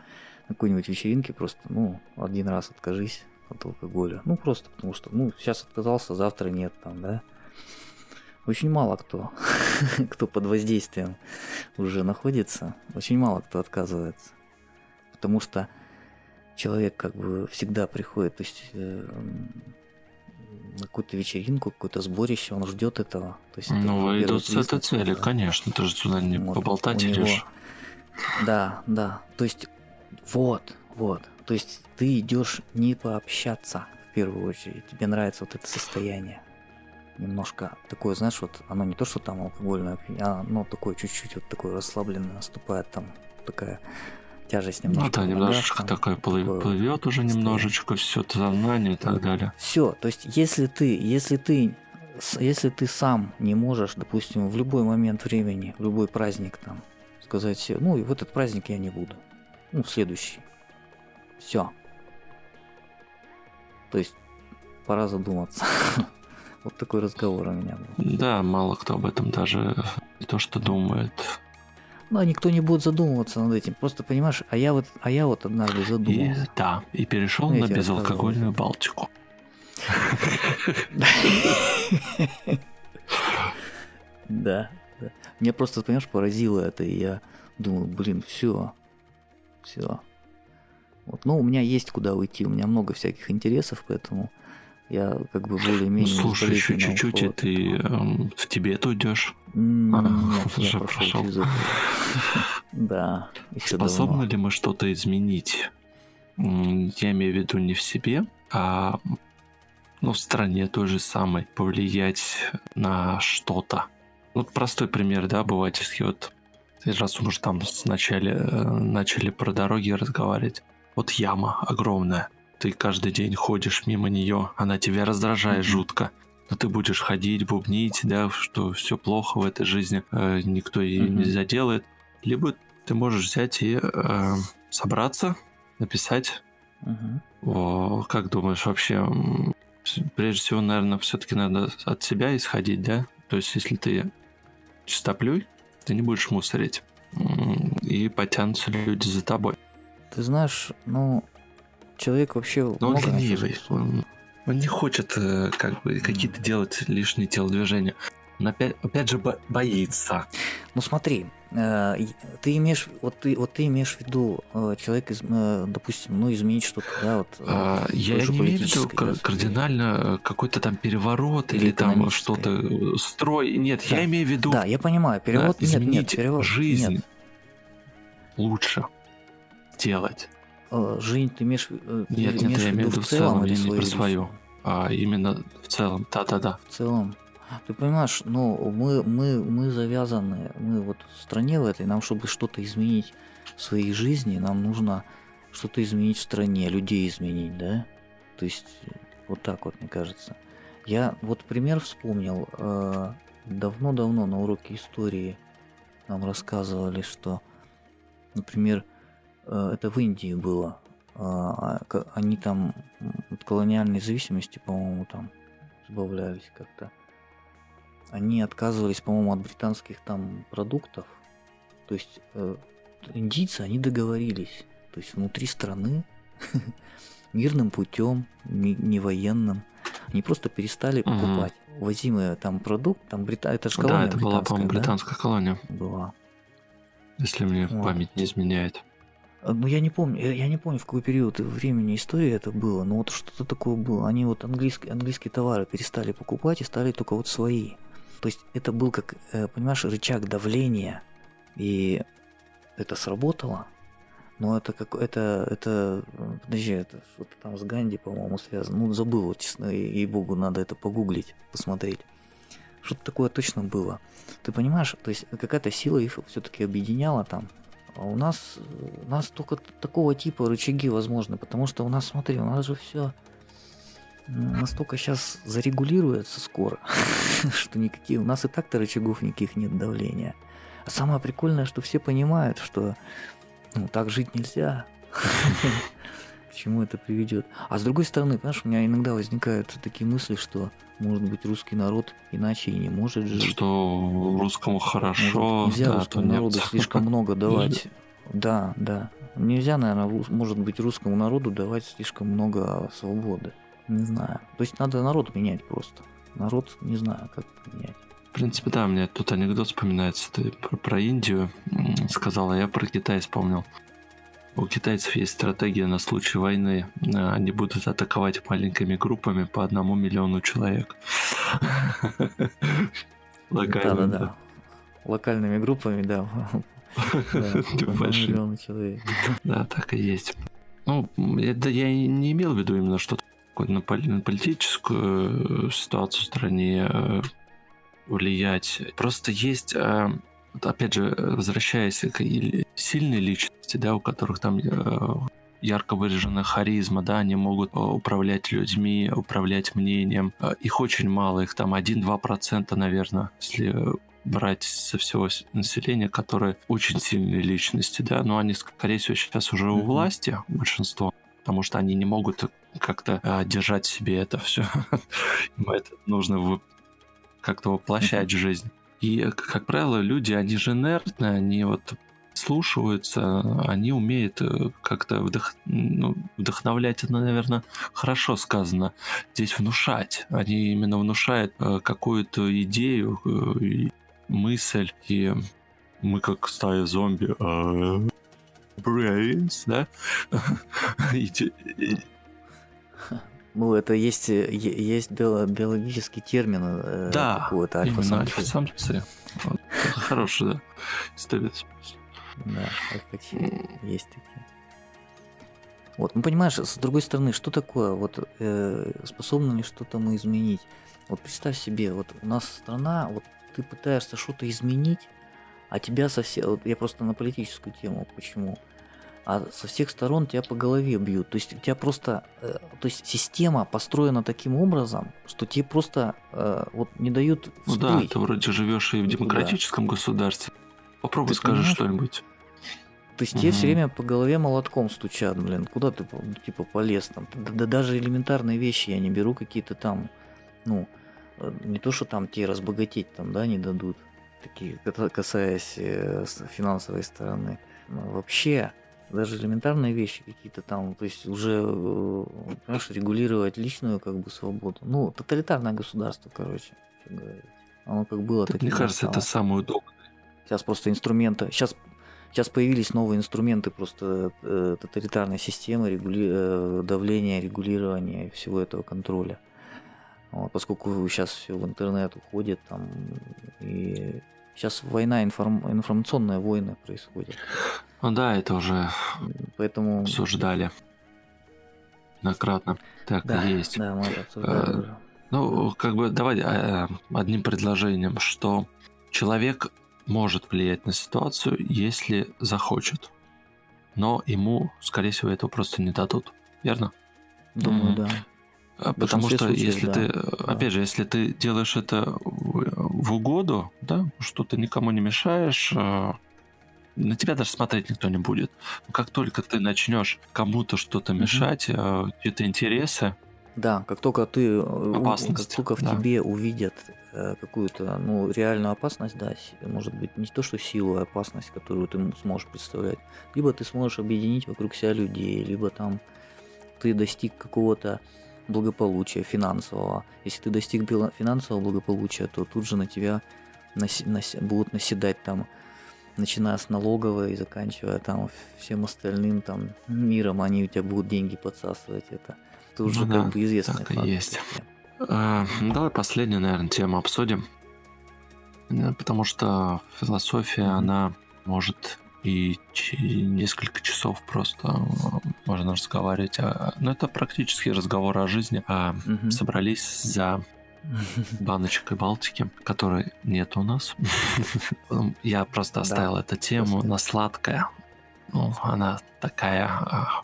на какой-нибудь вечеринке просто, ну, один раз откажись от алкоголя. Ну, просто потому что, ну, сейчас отказался, завтра нет, там, да. очень мало кто, кто под воздействием уже находится, очень мало кто отказывается. Потому что человек как бы всегда приходит, то есть э, на какую-то вечеринку, какое-то сборище, он ждет этого. То есть ну, идут с этой цели, конечно, ты же сюда не вот, поболтать идешь. Да, да, то есть вот, вот, то есть ты идешь не пообщаться в первую очередь, тебе нравится вот это состояние немножко такое, знаешь, вот оно не то, что там алкогольное, а оно такое чуть-чуть вот такое расслабленное наступает, там такая тяжесть немножко. Ну да, немножечко такое плывет, плывет уже немножечко все сознание и так далее. Все, то есть если ты, если ты если ты сам не можешь, допустим, в любой момент времени, в любой праздник там, сказать себе, ну и в этот праздник я не буду, ну в следующий, все. То есть пора задуматься. Вот такой разговор у меня был. Да, мало кто об этом даже не то что думает. Ну, а никто не будет задумываться над этим. Просто понимаешь, а я вот, а я вот однажды задумался. И, да, и перешел на безалкогольную Балтику. Да, да. Меня просто, понимаешь, поразило это, и я думаю, блин, все, все. Вот, ну, у меня есть куда уйти, у меня много всяких интересов, поэтому я как бы более-менее... Ну, слушай, еще чуть-чуть, и ты эм, в Тибет уйдешь. Нет, я прошел через это. Да. Способны ли мы что-то изменить? Я имею в виду не в себе, а ну, в стране той же самой повлиять на что-то. Вот простой пример, да, обывательский. Вот раз уже там сначала э, начали про дороги разговаривать. Вот яма огромная ты каждый день ходишь мимо нее, она тебя раздражает mm-hmm. жутко. Но ты будешь ходить, бубнить, да, что все плохо в этой жизни, э, никто ее mm-hmm. не заделает. Либо ты можешь взять и э, собраться, написать. Mm-hmm. О, как думаешь, вообще, прежде всего, наверное, все-таки надо от себя исходить, да? То есть, если ты чистоплюй, ты не будешь мусорить. И потянутся люди за тобой. Ты знаешь, ну, человек вообще... Но он ленивый, он, он не хочет э, как бы какие-то делать лишние телодвижения. Он опять, опять же бо- боится. Ну смотри, э, ты имеешь, вот ты, вот ты имеешь в виду э, человек, из, э, допустим, ну изменить что-то, да, вот. Э, а, я не имею в виду да, кардинально э, какой-то там переворот или, или там что-то строй. Нет, да. я имею в виду. Да, я понимаю, перевод. Да, изменить нет, нет, перевод, жизнь нет. лучше делать. Э, жизнь ты имеешь, э, нет, нет, я имею в виду в целом, я не про свою, а именно в целом, да-да-да. В целом. Ты понимаешь, ну, мы, мы, мы завязаны, мы вот в стране в этой, нам, чтобы что-то изменить в своей жизни, нам нужно что-то изменить в стране, людей изменить, да? То есть, вот так вот, мне кажется. Я вот пример вспомнил. Э, давно-давно на уроке истории нам рассказывали, что, например, это в Индии было. А, а, они там от колониальной зависимости, по-моему, там избавлялись как-то. Они отказывались, по-моему, от британских там продуктов. То есть э, индийцы, они договорились. То есть внутри страны мирным путем, не, военным. Они просто перестали покупать возимый там продукт, там Брита... это же колония Да, это была, по-моему, британская да? колония. Была. Если мне вот. память не изменяет. Э, ну, я не помню, я не помню, в какой период времени истории это было, но вот что-то такое было. Они вот английские, английские товары перестали покупать и стали только вот свои. То есть это был как, э, понимаешь, рычаг давления, и это сработало. Но это как это это подожди, это что-то там с Ганди, по-моему, связано. Ну забыл, вот честно, ей богу, надо это погуглить, посмотреть. Что-то такое точно было. Ты понимаешь, то есть какая-то сила их все-таки объединяла там. А у нас, у нас только такого типа рычаги возможны, потому что у нас, смотри, у нас же все настолько сейчас зарегулируется скоро, что никакие, у нас и так-то рычагов никаких нет давления. А самое прикольное, что все понимают, что ну, так жить нельзя. Чему это приведет? А с другой стороны, понимаешь, у меня иногда возникают такие мысли, что может быть русский народ иначе и не может жить. Что русскому хорошо. Может, нельзя да, русскому народу нет. слишком много давать. Да, да. Нельзя, наверное, может быть, русскому народу давать слишком много свободы. Не знаю. То есть надо народ менять просто. Народ, не знаю, как менять. В принципе, да, мне тут анекдот вспоминается. Ты про, про Индию сказала, я про Китай вспомнил. У китайцев есть стратегия на случай войны. Они будут атаковать маленькими группами по одному миллиону человек. Локально. Да, да, да. Локальными группами, да. Миллион человек. Да, так и есть. Ну, это я не имел в виду именно что-то на политическую э, ситуацию в стране э, влиять. Просто есть, э, опять же, возвращаясь к сильной личности, да, у которых там ярко выраженная харизма, да, они могут управлять людьми, управлять мнением. Их очень мало, их там 1-2%, наверное, если брать со всего населения, которые очень сильные личности, да, но они, скорее всего, сейчас уже у власти, большинство, потому что они не могут как-то а, держать себе это все. Им это нужно как-то воплощать в жизнь. И, как правило, люди, они же инертные, они вот слушаются, они умеют э, как-то вдох... ну, вдохновлять, это, наверное, хорошо сказано. Здесь внушать. Они именно внушают э, какую-то идею, э, мысль, и мы как стая зомби brains, да? Ну, это есть, есть биологический термин да, какой-то альфа-самцы. альфа-самцы. Хороший, да. Да, есть такие. Вот, ну понимаешь, с другой стороны, что такое, вот э, способны ли что-то мы изменить? Вот представь себе, вот у нас страна, вот ты пытаешься что-то изменить, а тебя совсем... Вот я просто на политическую тему, почему? А со всех сторон тебя по голове бьют. То есть у тебя просто... Э, то есть система построена таким образом, что тебе просто э, вот не дают Ну да, ты вроде живешь и в демократическом да. государстве. Попробуй ты скажи что-нибудь. То есть угу. тебе все время по голове молотком стучат, блин, куда ты типа полез там. Да, да даже элементарные вещи я не беру какие-то там, ну, Э, не то, что там те разбогатеть там, да, не дадут, такие, касаясь э, финансовой стороны. Но вообще, даже элементарные вещи какие-то там, то есть уже, э, понимаешь, регулировать личную как бы свободу. Ну, тоталитарное государство, короче, оно как было, так, Мне кажется, это самое удобное. Сейчас просто инструменты, сейчас Сейчас появились новые инструменты просто э, тоталитарной системы, регули... э, давления, регулирования всего этого контроля. Вот, поскольку сейчас все в интернет уходит, там, и сейчас война, информ... информационные войны происходят. Ну да, это уже Поэтому... обсуждали. Накратно. Так да, и есть. Да, мы это обсуждали э, уже. Ну, как бы давай э, одним предложением, что человек может влиять на ситуацию, если захочет. Но ему, скорее всего, этого просто не дадут. Верно? Думаю, mm-hmm. да. А, потому что случаев, если да. ты, да. опять же, если ты делаешь это в угоду, да, что ты никому не мешаешь, а, на тебя даже смотреть никто не будет. Как только ты начнешь кому-то что-то мешать, mm-hmm. чьи-то интересы, да, как только ты, э, опасность, как только в да. тебе увидят э, какую-то, ну, реальную опасность, да, может быть, не то, что силу, а опасность, которую ты сможешь представлять, либо ты сможешь объединить вокруг себя людей, либо там ты достиг какого-то благополучия финансового. Если ты достиг финансового благополучия, то тут же на тебя наси- наси- будут наседать там, начиная с налоговой и заканчивая там всем остальным там миром, они у тебя будут деньги подсасывать. Это, это уже ну, как да, бы известно. Так и есть. А, ну, давай последнюю, наверное, тему обсудим. Э, потому что философия, mm-hmm. она может и несколько часов просто э, можно разговаривать. А, ну, это практически разговор о жизни. А угу. собрались за баночкой Балтики, которой нет у нас. Я просто оставил эту тему на сладкое. Ну, она такая а,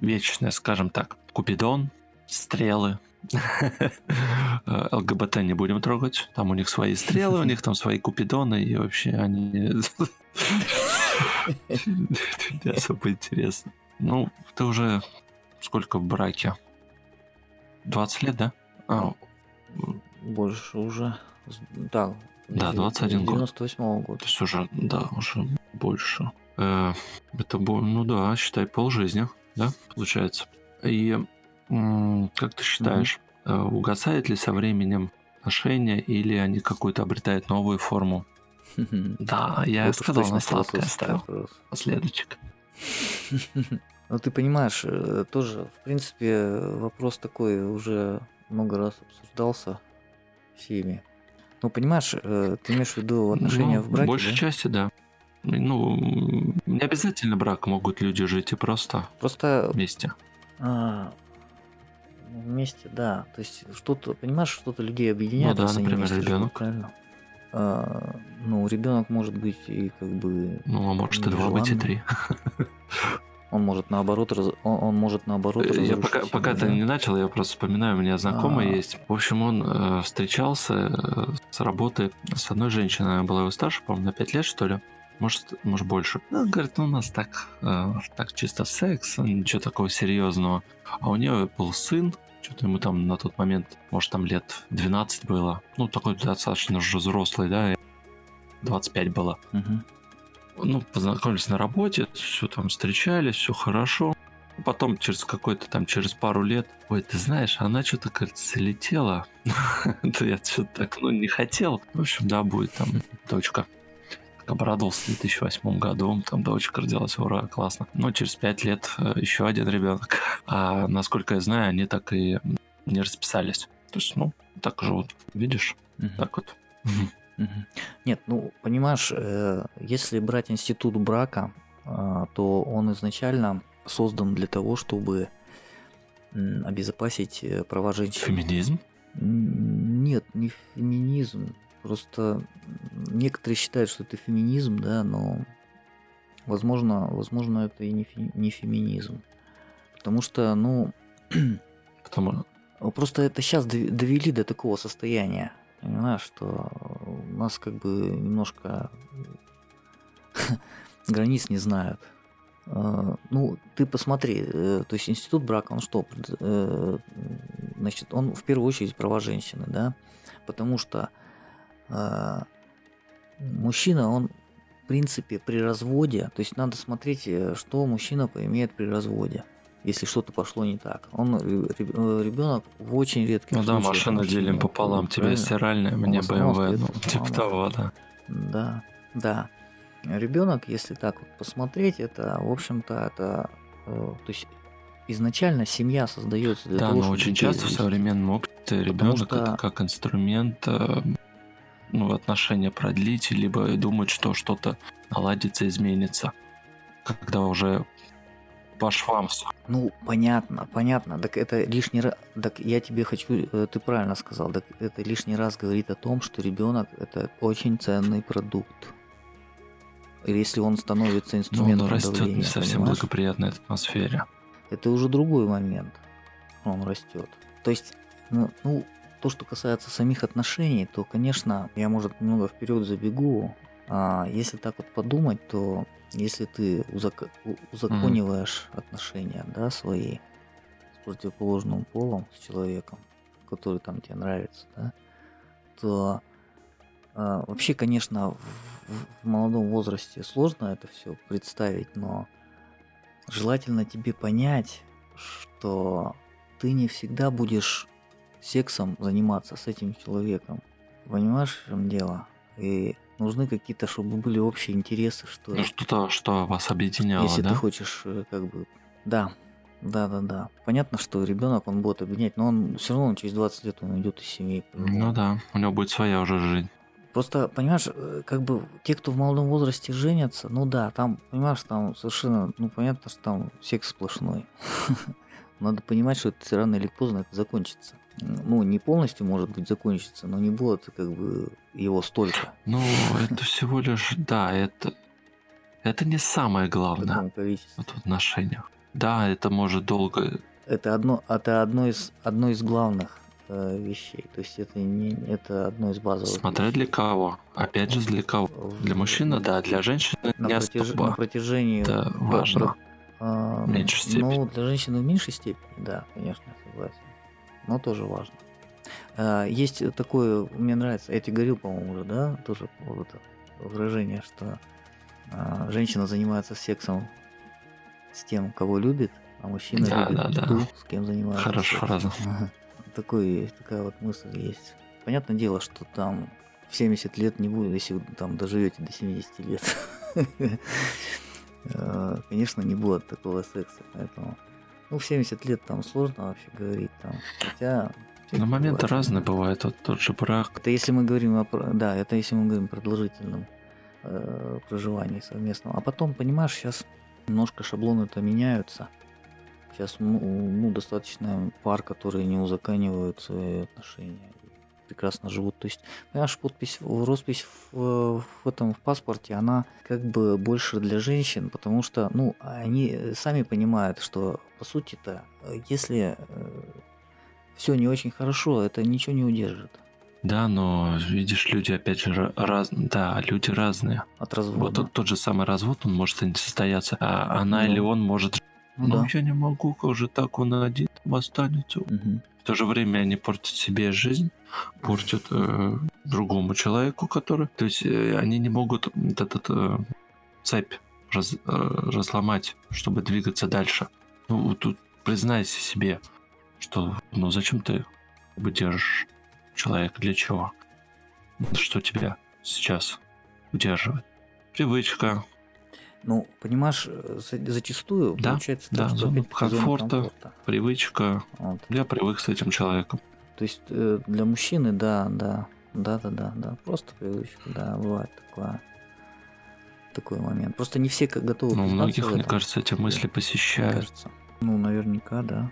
вечная, скажем так. Купидон, стрелы, ЛГБТ не будем трогать. Там у них свои стрелы, у них там свои купидоны, и вообще они... Не особо интересно. Ну, ты уже сколько в браке? 20 лет, да? А. Больше уже. Да. Да, 21 год. 98 -го года. То есть уже, да, уже больше. Э, это, ну да, считай, полжизни, да, получается. И как ты считаешь, mm-hmm. угасает ли со временем отношения, или они какую-то обретают новую форму. Да, я Вот сказал, на сладкое вопрос. Последочек. Ну, ты понимаешь, э, тоже, в принципе, вопрос такой уже много раз обсуждался всеми. Ну, понимаешь, э, ты имеешь в виду отношения Ну, в браке, большей да? части, да. Ну, не обязательно брак, могут люди жить и просто Просто вместе. А, вместе, да. То есть что-то, понимаешь, что-то людей объединяет. Ну да, они например, вместе ребенок. правильно? А, ну, ребенок может быть и как бы Ну, а может и два быть, и три. он может наоборот раз- он, он может наоборот Я пока, семью, пока ты не начал, я просто вспоминаю, у меня знакомый А. есть. В общем, он э, встречался э, с работы с одной женщиной, она была его старше, по-моему, на 5 лет, что ли. Может, может больше. Ну, говорит, ну, у нас так, э, так чисто секс, ничего такого серьезного. А у нее был сын, что-то ему там на тот момент, может, там лет 12 было. Ну, такой достаточно уже взрослый, да, и 25 было. Мгм. Ну, познакомились на работе, все там встречались, все хорошо. Потом через какой-то там, через пару лет, ой, ты знаешь, она что-то, залетела. Да я что-то так, ну, не хотел. В общем, да, будет там дочка. Обрадовался в 2008 году, там дочка родилась, ура, классно. Но через пять лет еще один ребенок. А насколько я знаю, они так и не расписались. То есть, ну, так живут, видишь, Мгм. так вот. Мгм. Нет, ну, понимаешь, э, если брать институт брака, а, то он изначально создан для того, чтобы обезопасить э, права женщин. Феминизм? Нет, не феминизм. Просто некоторые считают, что это феминизм, да, но возможно, возможно, это и не, фе- не феминизм. Потому что, ну, Потому Просто это сейчас довели до такого состояния, понимаешь, что у нас как бы немножко границ не знают. Э, Ну, ты посмотри, э, то есть институт брака, он что, э, значит, он в первую очередь права женщины, да, потому что мужчина, он в принципе при разводе, то есть надо смотреть, э, что мужчина имеет при разводе, если что-то пошло не так. Он ребенок в очень редких Ну да, случаях машину он делим пополам. Тебе правильно? стиральная, мне BMW. Ну, типа того, да. Да, да. Ребенок, если так вот посмотреть, это, в общем-то, это, э, то есть изначально семья создается для Да, того, но чтобы очень часто в современном опыте ребенок что- это как инструмент э, ну, отношения продлить, либо думать, что что-то наладится, изменится. Когда уже по швам все. Ну, понятно, понятно. Так это лишний раз. Так я тебе хочу, э, ты правильно сказал, так это лишний раз говорит о том, что ребенок это очень ценный продукт. Или если он становится Но он инструментом растет не давления, совсем понимаешь? благоприятной атмосфере. это уже другой момент. Он растет. То есть, ну, ну, то, что касается самих отношений, то, конечно, я, может, немного вперед забегу. А если так вот подумать, то если ты узак- узакониваешь отношения, да, свои с противоположным полом, с человеком, который там тебе нравится, да, то а, вообще, конечно, в- в молодом возрасте сложно это все представить, но желательно тебе понять, что ты не всегда будешь сексом заниматься с этим человеком. Понимаешь, в чем дело? И нужны какие-то, чтобы были общие интересы, что Ну, что-то, что вас объединяло, если да? ты хочешь, э, как бы, да, да, да, да. Понятно, что ребенок он будет объединять, но он все равно через 20 лет он уйдет из семьи. Ну да, у него будет своя уже жизнь. Просто, понимаешь, э, как бы те, кто в молодом возрасте женятся, ну да, там, понимаешь, там совершенно, ну понятно, что там секс сплошной. Надо понимать, что это рано или поздно это закончится. Ну, не полностью, может быть, закончится, но не будет как бы его столько Ну, это всего лишь, да, это, это не самое главное в отношениях. Да, это может долго... Это одно, это одно из, одно из главных э, вещей. То есть это не, это одно из базовых. Смотря для кого. Опять же, для кого. Для мужчины, да, для женщины на, не протяж- особо. на протяжении Это важно. про- а, В меньшей степени. Ну, для женщины в меньшей степени, да, конечно, согласен. Но тоже важно. А, Есть такое, мне нравится, я тебе говорил, по-моему, уже, да, тоже вот выражение, что а, женщина занимается сексом с тем, кого любит, а мужчина Да, любит да, да. ту, с кем занимается. Хорошая сексом. фраза. Ага. Такой, такая вот мысль есть. понятное дело, что там в 70 лет не будет, если вы там доживете до 70 лет. Э, конечно, не будет такого секса, поэтому... Ну, в 70 лет там сложно вообще говорить, там, хотя... Но моменты бывает. разные бывают, вот тот же брак. Это если мы говорим о... Да, это если мы говорим о продолжительном э, проживании совместном. А потом, понимаешь, сейчас немножко шаблоны-то меняются. Сейчас ну, достаточно пар, которые не узаканивают свои отношения прекрасно живут. То есть, понимаешь, подпись, роспись в, в этом в паспорте, она как бы больше для женщин, потому что, ну, они сами понимают, что по сути-то, если э, все не очень хорошо, это ничего не удержит. Да, но видишь, люди опять же разные. Да, люди разные. От развода. Вот тот, тот же самый развод, он может не состояться, а она ну, или он может. Ну, ну да. я не могу, как же так он один там останется. Угу. В то же время они портят себе жизнь, портят э, другому человеку, который... То есть э, они не могут этот э, цепь раз, э, разломать, чтобы двигаться дальше. Ну, тут признайся себе, что ну зачем ты держишь человека, для чего? Что тебя сейчас удерживает? Привычка. Ну, понимаешь, зачастую да, получается да, так, зона комфорта, комфорта, привычка. Вот. Я привык с этим человеком. То есть э, для мужчины, да, да, да, да, да, да, просто привычка, да, бывает такое, такой момент. Просто не все готовы. Ну, многих, мне кажется, эти мысли посещают. Кажется. Ну, наверняка, да.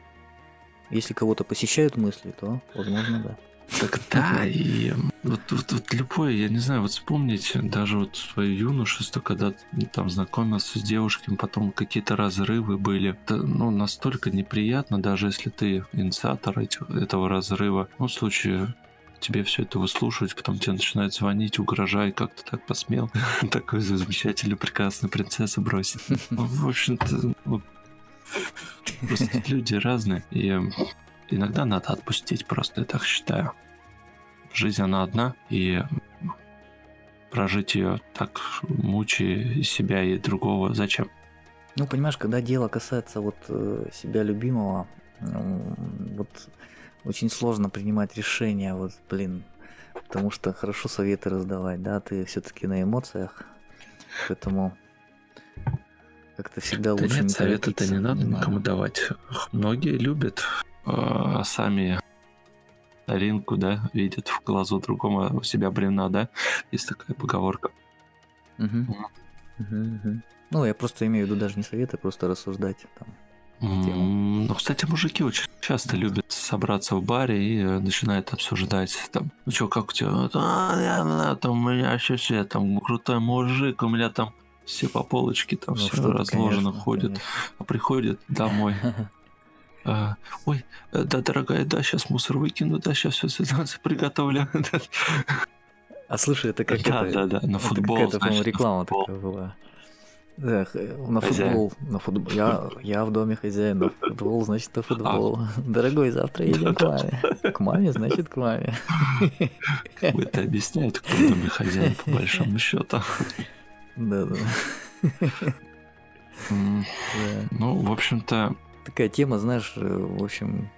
Если кого-то посещают мысли, то, возможно, да. Так да, и вот, вот, вот любое, я не знаю, вот вспомните даже вот свое юношество, когда там знакомился с девушками, потом какие-то разрывы были. Это, ну, настолько неприятно, даже если ты инициатор этих, этого разрыва. Ну, в случае тебе все это выслушивать, потом тебе начинают звонить, угрожай, как ты так посмел такую замечательную, прекрасную принцессу бросить. В общем-то, просто люди разные, и иногда надо отпустить, просто я так считаю. Жизнь она одна, и прожить ее так мучая себя и другого зачем? Ну, понимаешь, когда дело касается вот э, себя любимого, вот очень сложно принимать решения, вот, блин, потому что хорошо советы раздавать, да, ты все-таки на эмоциях, поэтому как-то всегда да лучше нет, не советы-то не надо никому давать. Многие любят а сами Ринку, да, видят в глазу другому у себя бревна, да? Есть такая поговорка. Угу. Угу, угу. Ну, я просто имею в виду даже не советы, просто рассуждать там. Ну, кстати, мужики очень часто любят собраться в баре и э, начинают обсуждать там, ну что, как у тебя? А, я, там, у меня сейчас я там крутой мужик, у меня там все по полочке там ну, все разложено конечно, ходят, конечно. а приходят домой. А, ой, э, да, дорогая, да, сейчас мусор выкину, да, сейчас все ситуацию приготовлю. А слушай, это как да, это, да, да, на футбол, это, значит, реклама на футбол. такая была. Да, на футбол, на футбол. Я, я в доме хозяин, на футбол, значит, на футбол. А. Дорогой, завтра едем к маме. К маме, значит, к маме. Это объясняет, кто в доме хозяин, по большому счету. Да, да. Ну, в общем-то, такая тема, знаешь, э, в общем,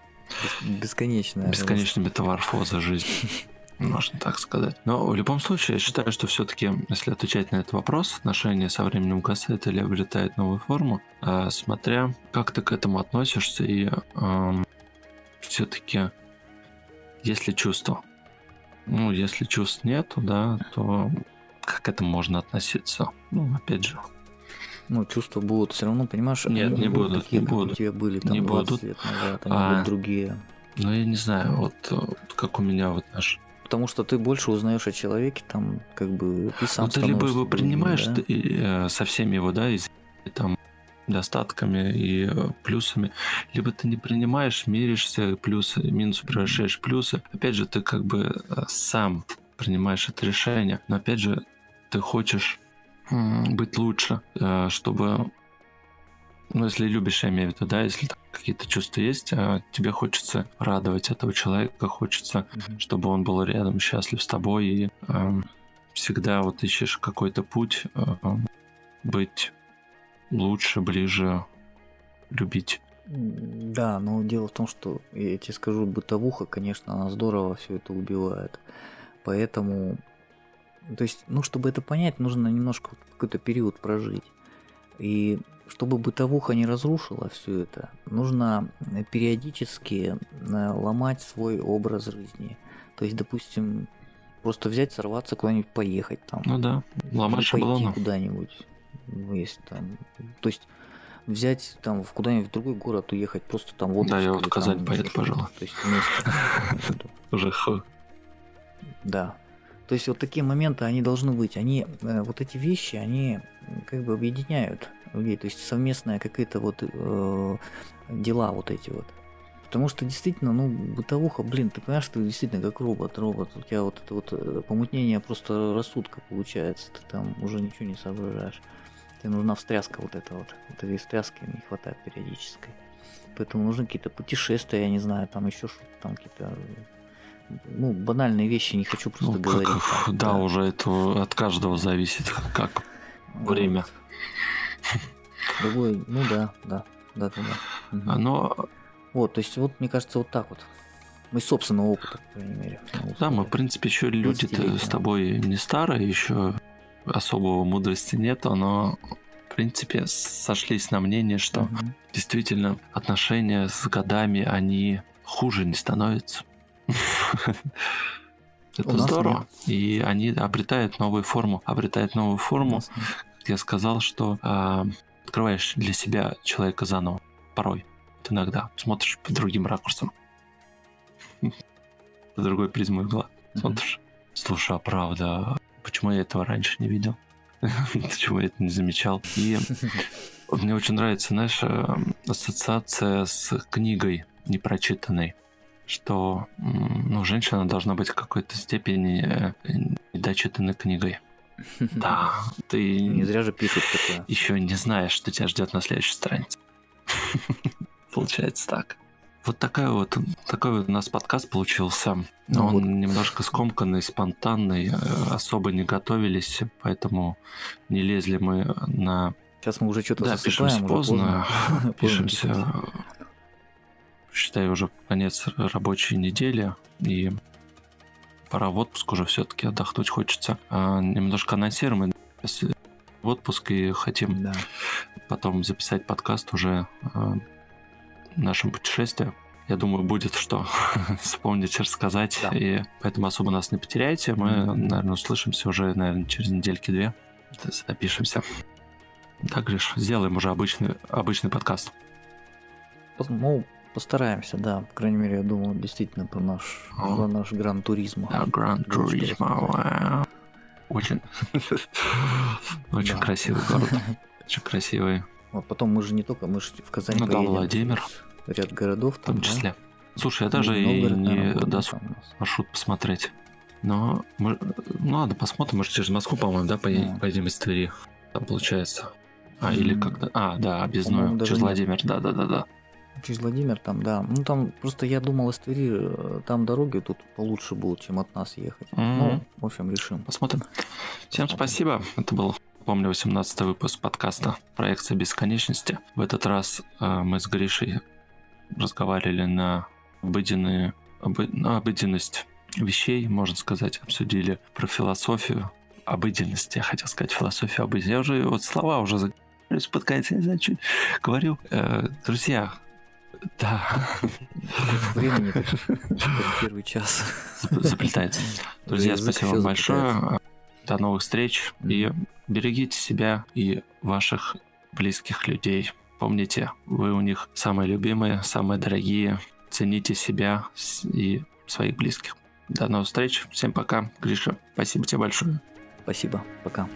бесконечная. Бесконечная метаморфоза жизни. Можно так сказать. Но в любом случае, я считаю, что все-таки, если отвечать на этот вопрос, отношения со временем угасают или обретают новую форму, а, смотря как ты к этому относишься и эм, все-таки есть ли чувство. Ну, если чувств нету, да, то как к этому можно относиться? Ну, опять же, ну, чувства будут все равно, понимаешь? Нет, не будут, такие, не будут. у тебя были там не 20 будут. лет назад, они а, будут другие. Ну, я не знаю, вот, как у меня вот наш Потому что ты больше узнаешь о человеке, там, как бы, ты сам ну, ты либо его принимаешь да? ты, э, со всеми его, да, из, там, достатками и э, плюсами, либо ты не принимаешь, меришься, плюсы, минусы превращаешь плюсы. Опять же, ты как бы э, сам принимаешь это решение, но опять же, ты хочешь быть лучше, э, чтобы, ну, если любишь, я имею в виду, да, если какие-то чувства есть, а тебе хочется радовать этого человека, хочется, mm-hmm. чтобы он был рядом, счастлив с тобой, и э, всегда вот ищешь какой-то путь э, быть лучше, ближе, любить Да, но дело в том, что я тебе скажу, бытовуха, конечно, она здорово все это убивает. Поэтому, то есть, ну, чтобы это понять, нужно немножко какой-то период прожить. И чтобы бытовуха не разрушила все это, нужно периодически э, ломать свой образ жизни. То есть, допустим, просто взять, сорваться куда-нибудь поехать там. Ну да, ломать шаблоны. куда-нибудь. Ну, есть там. То есть взять там в куда-нибудь в другой город уехать, просто там вот. Да, я вот в Казань поеду, пожалуй. То есть вместе. Уже. Да. То есть вот такие моменты, они должны быть. Они, э, вот эти вещи, они как бы объединяют людей. То есть совместные какие-то вот э, дела вот эти вот. Потому что действительно, ну, бытовуха, блин, ты понимаешь, ты действительно как робот, робот. У тебя вот это вот э, помутнение просто рассудка получается. Ты там уже ничего не соображаешь. Тебе нужна встряска вот эта вот. Вот этой встряски не хватает периодической. Поэтому нужны какие-то путешествия, я не знаю, там еще что-то, там какие-то ну, банальные вещи не хочу просто ну, говорить. Как, да, да, уже это от каждого зависит, как вот. время. Другой, ну да, да, да, да, да. Угу. Но... Вот, то есть, вот, мне кажется, вот так вот. Мы собственного опыта, по крайней мере. Да, мы, в принципе, еще люди-то с тобой не старые, еще особого мудрости нету, но в принципе сошлись на мнение, что угу. действительно отношения с годами, они хуже не становятся. Это здорово. И они обретают новую форму. Обретают новую форму. Я сказал, что э, открываешь для себя человека заново. Порой. Иногда смотришь по другим ракурсам. По другой призмой угла. Смотришь. Слушай, а правда, почему я этого раньше не видел? Почему я это не замечал? И мне очень нравится, знаешь, э, ассоциация с книгой непрочитанной что ну, женщина должна быть в какой-то степени э, недочитанной книгой. Да, ты не зря же пишут такое. Еще не знаешь, что тебя ждет на следующей странице. Получается так. Вот такой вот, такой вот у нас подкаст получился. Ну, Он вот. немножко скомканный, спонтанный, э, особо не готовились, поэтому не лезли мы на... Сейчас мы уже что-то да, пишемся поздно, поздно. пишемся считай, уже конец рабочей недели, и пора в отпуск уже все-таки отдохнуть хочется. А, немножко анонсируем в отпуск и хотим да. потом записать подкаст уже а, нашем путешествии. Я думаю, будет что вспомнить, рассказать. Да. И поэтому особо нас не потеряйте. Мы, mm-hmm. наверное, услышимся уже, наверное, через недельки-две. Запишемся. Так, Гриш, сделаем уже обычный, обычный подкаст. Ну, Постараемся, да. По крайней мере, я думаю, действительно про наш, oh. про наш Гран Туризма. Да, Гран Туризма, Очень, очень красивый город. Очень красивый. Вот потом мы же не только, мы же в Казани Ну да, Владимир. Ряд городов там, В том числе. Слушай, я даже и не даст маршрут посмотреть. Но мы, ну ладно, посмотрим, может через Москву, по-моему, да, поедем, поедем из Твери. Там получается. А, или когда... А, да, объездную, через Владимир, да-да-да-да. Через Владимир там, да. Ну там просто я думал из Твери, э, там дороги тут получше будут, чем от нас ехать. Mm-hmm. Ну, в общем, решим. Посмотрим. Всем Посмотрим. спасибо. Это был, помню, 18 выпуск подкаста «Проекция бесконечности». В этот раз э, мы с Гришей разговаривали на обыденные, обы, на обыденность вещей, можно сказать, обсудили про философию обыденности, я хотел сказать философию обыденности. Я уже вот слова уже под конец, не знаю, чуть говорил. Э, друзья, да. Времени первый час. Заплетается. Друзья, спасибо вам большое. До новых встреч. И берегите себя и ваших близких людей. Помните, вы у них самые любимые, самые дорогие. Цените себя и своих близких. До новых встреч. Всем пока. Гриша, спасибо тебе большое. Спасибо. Пока.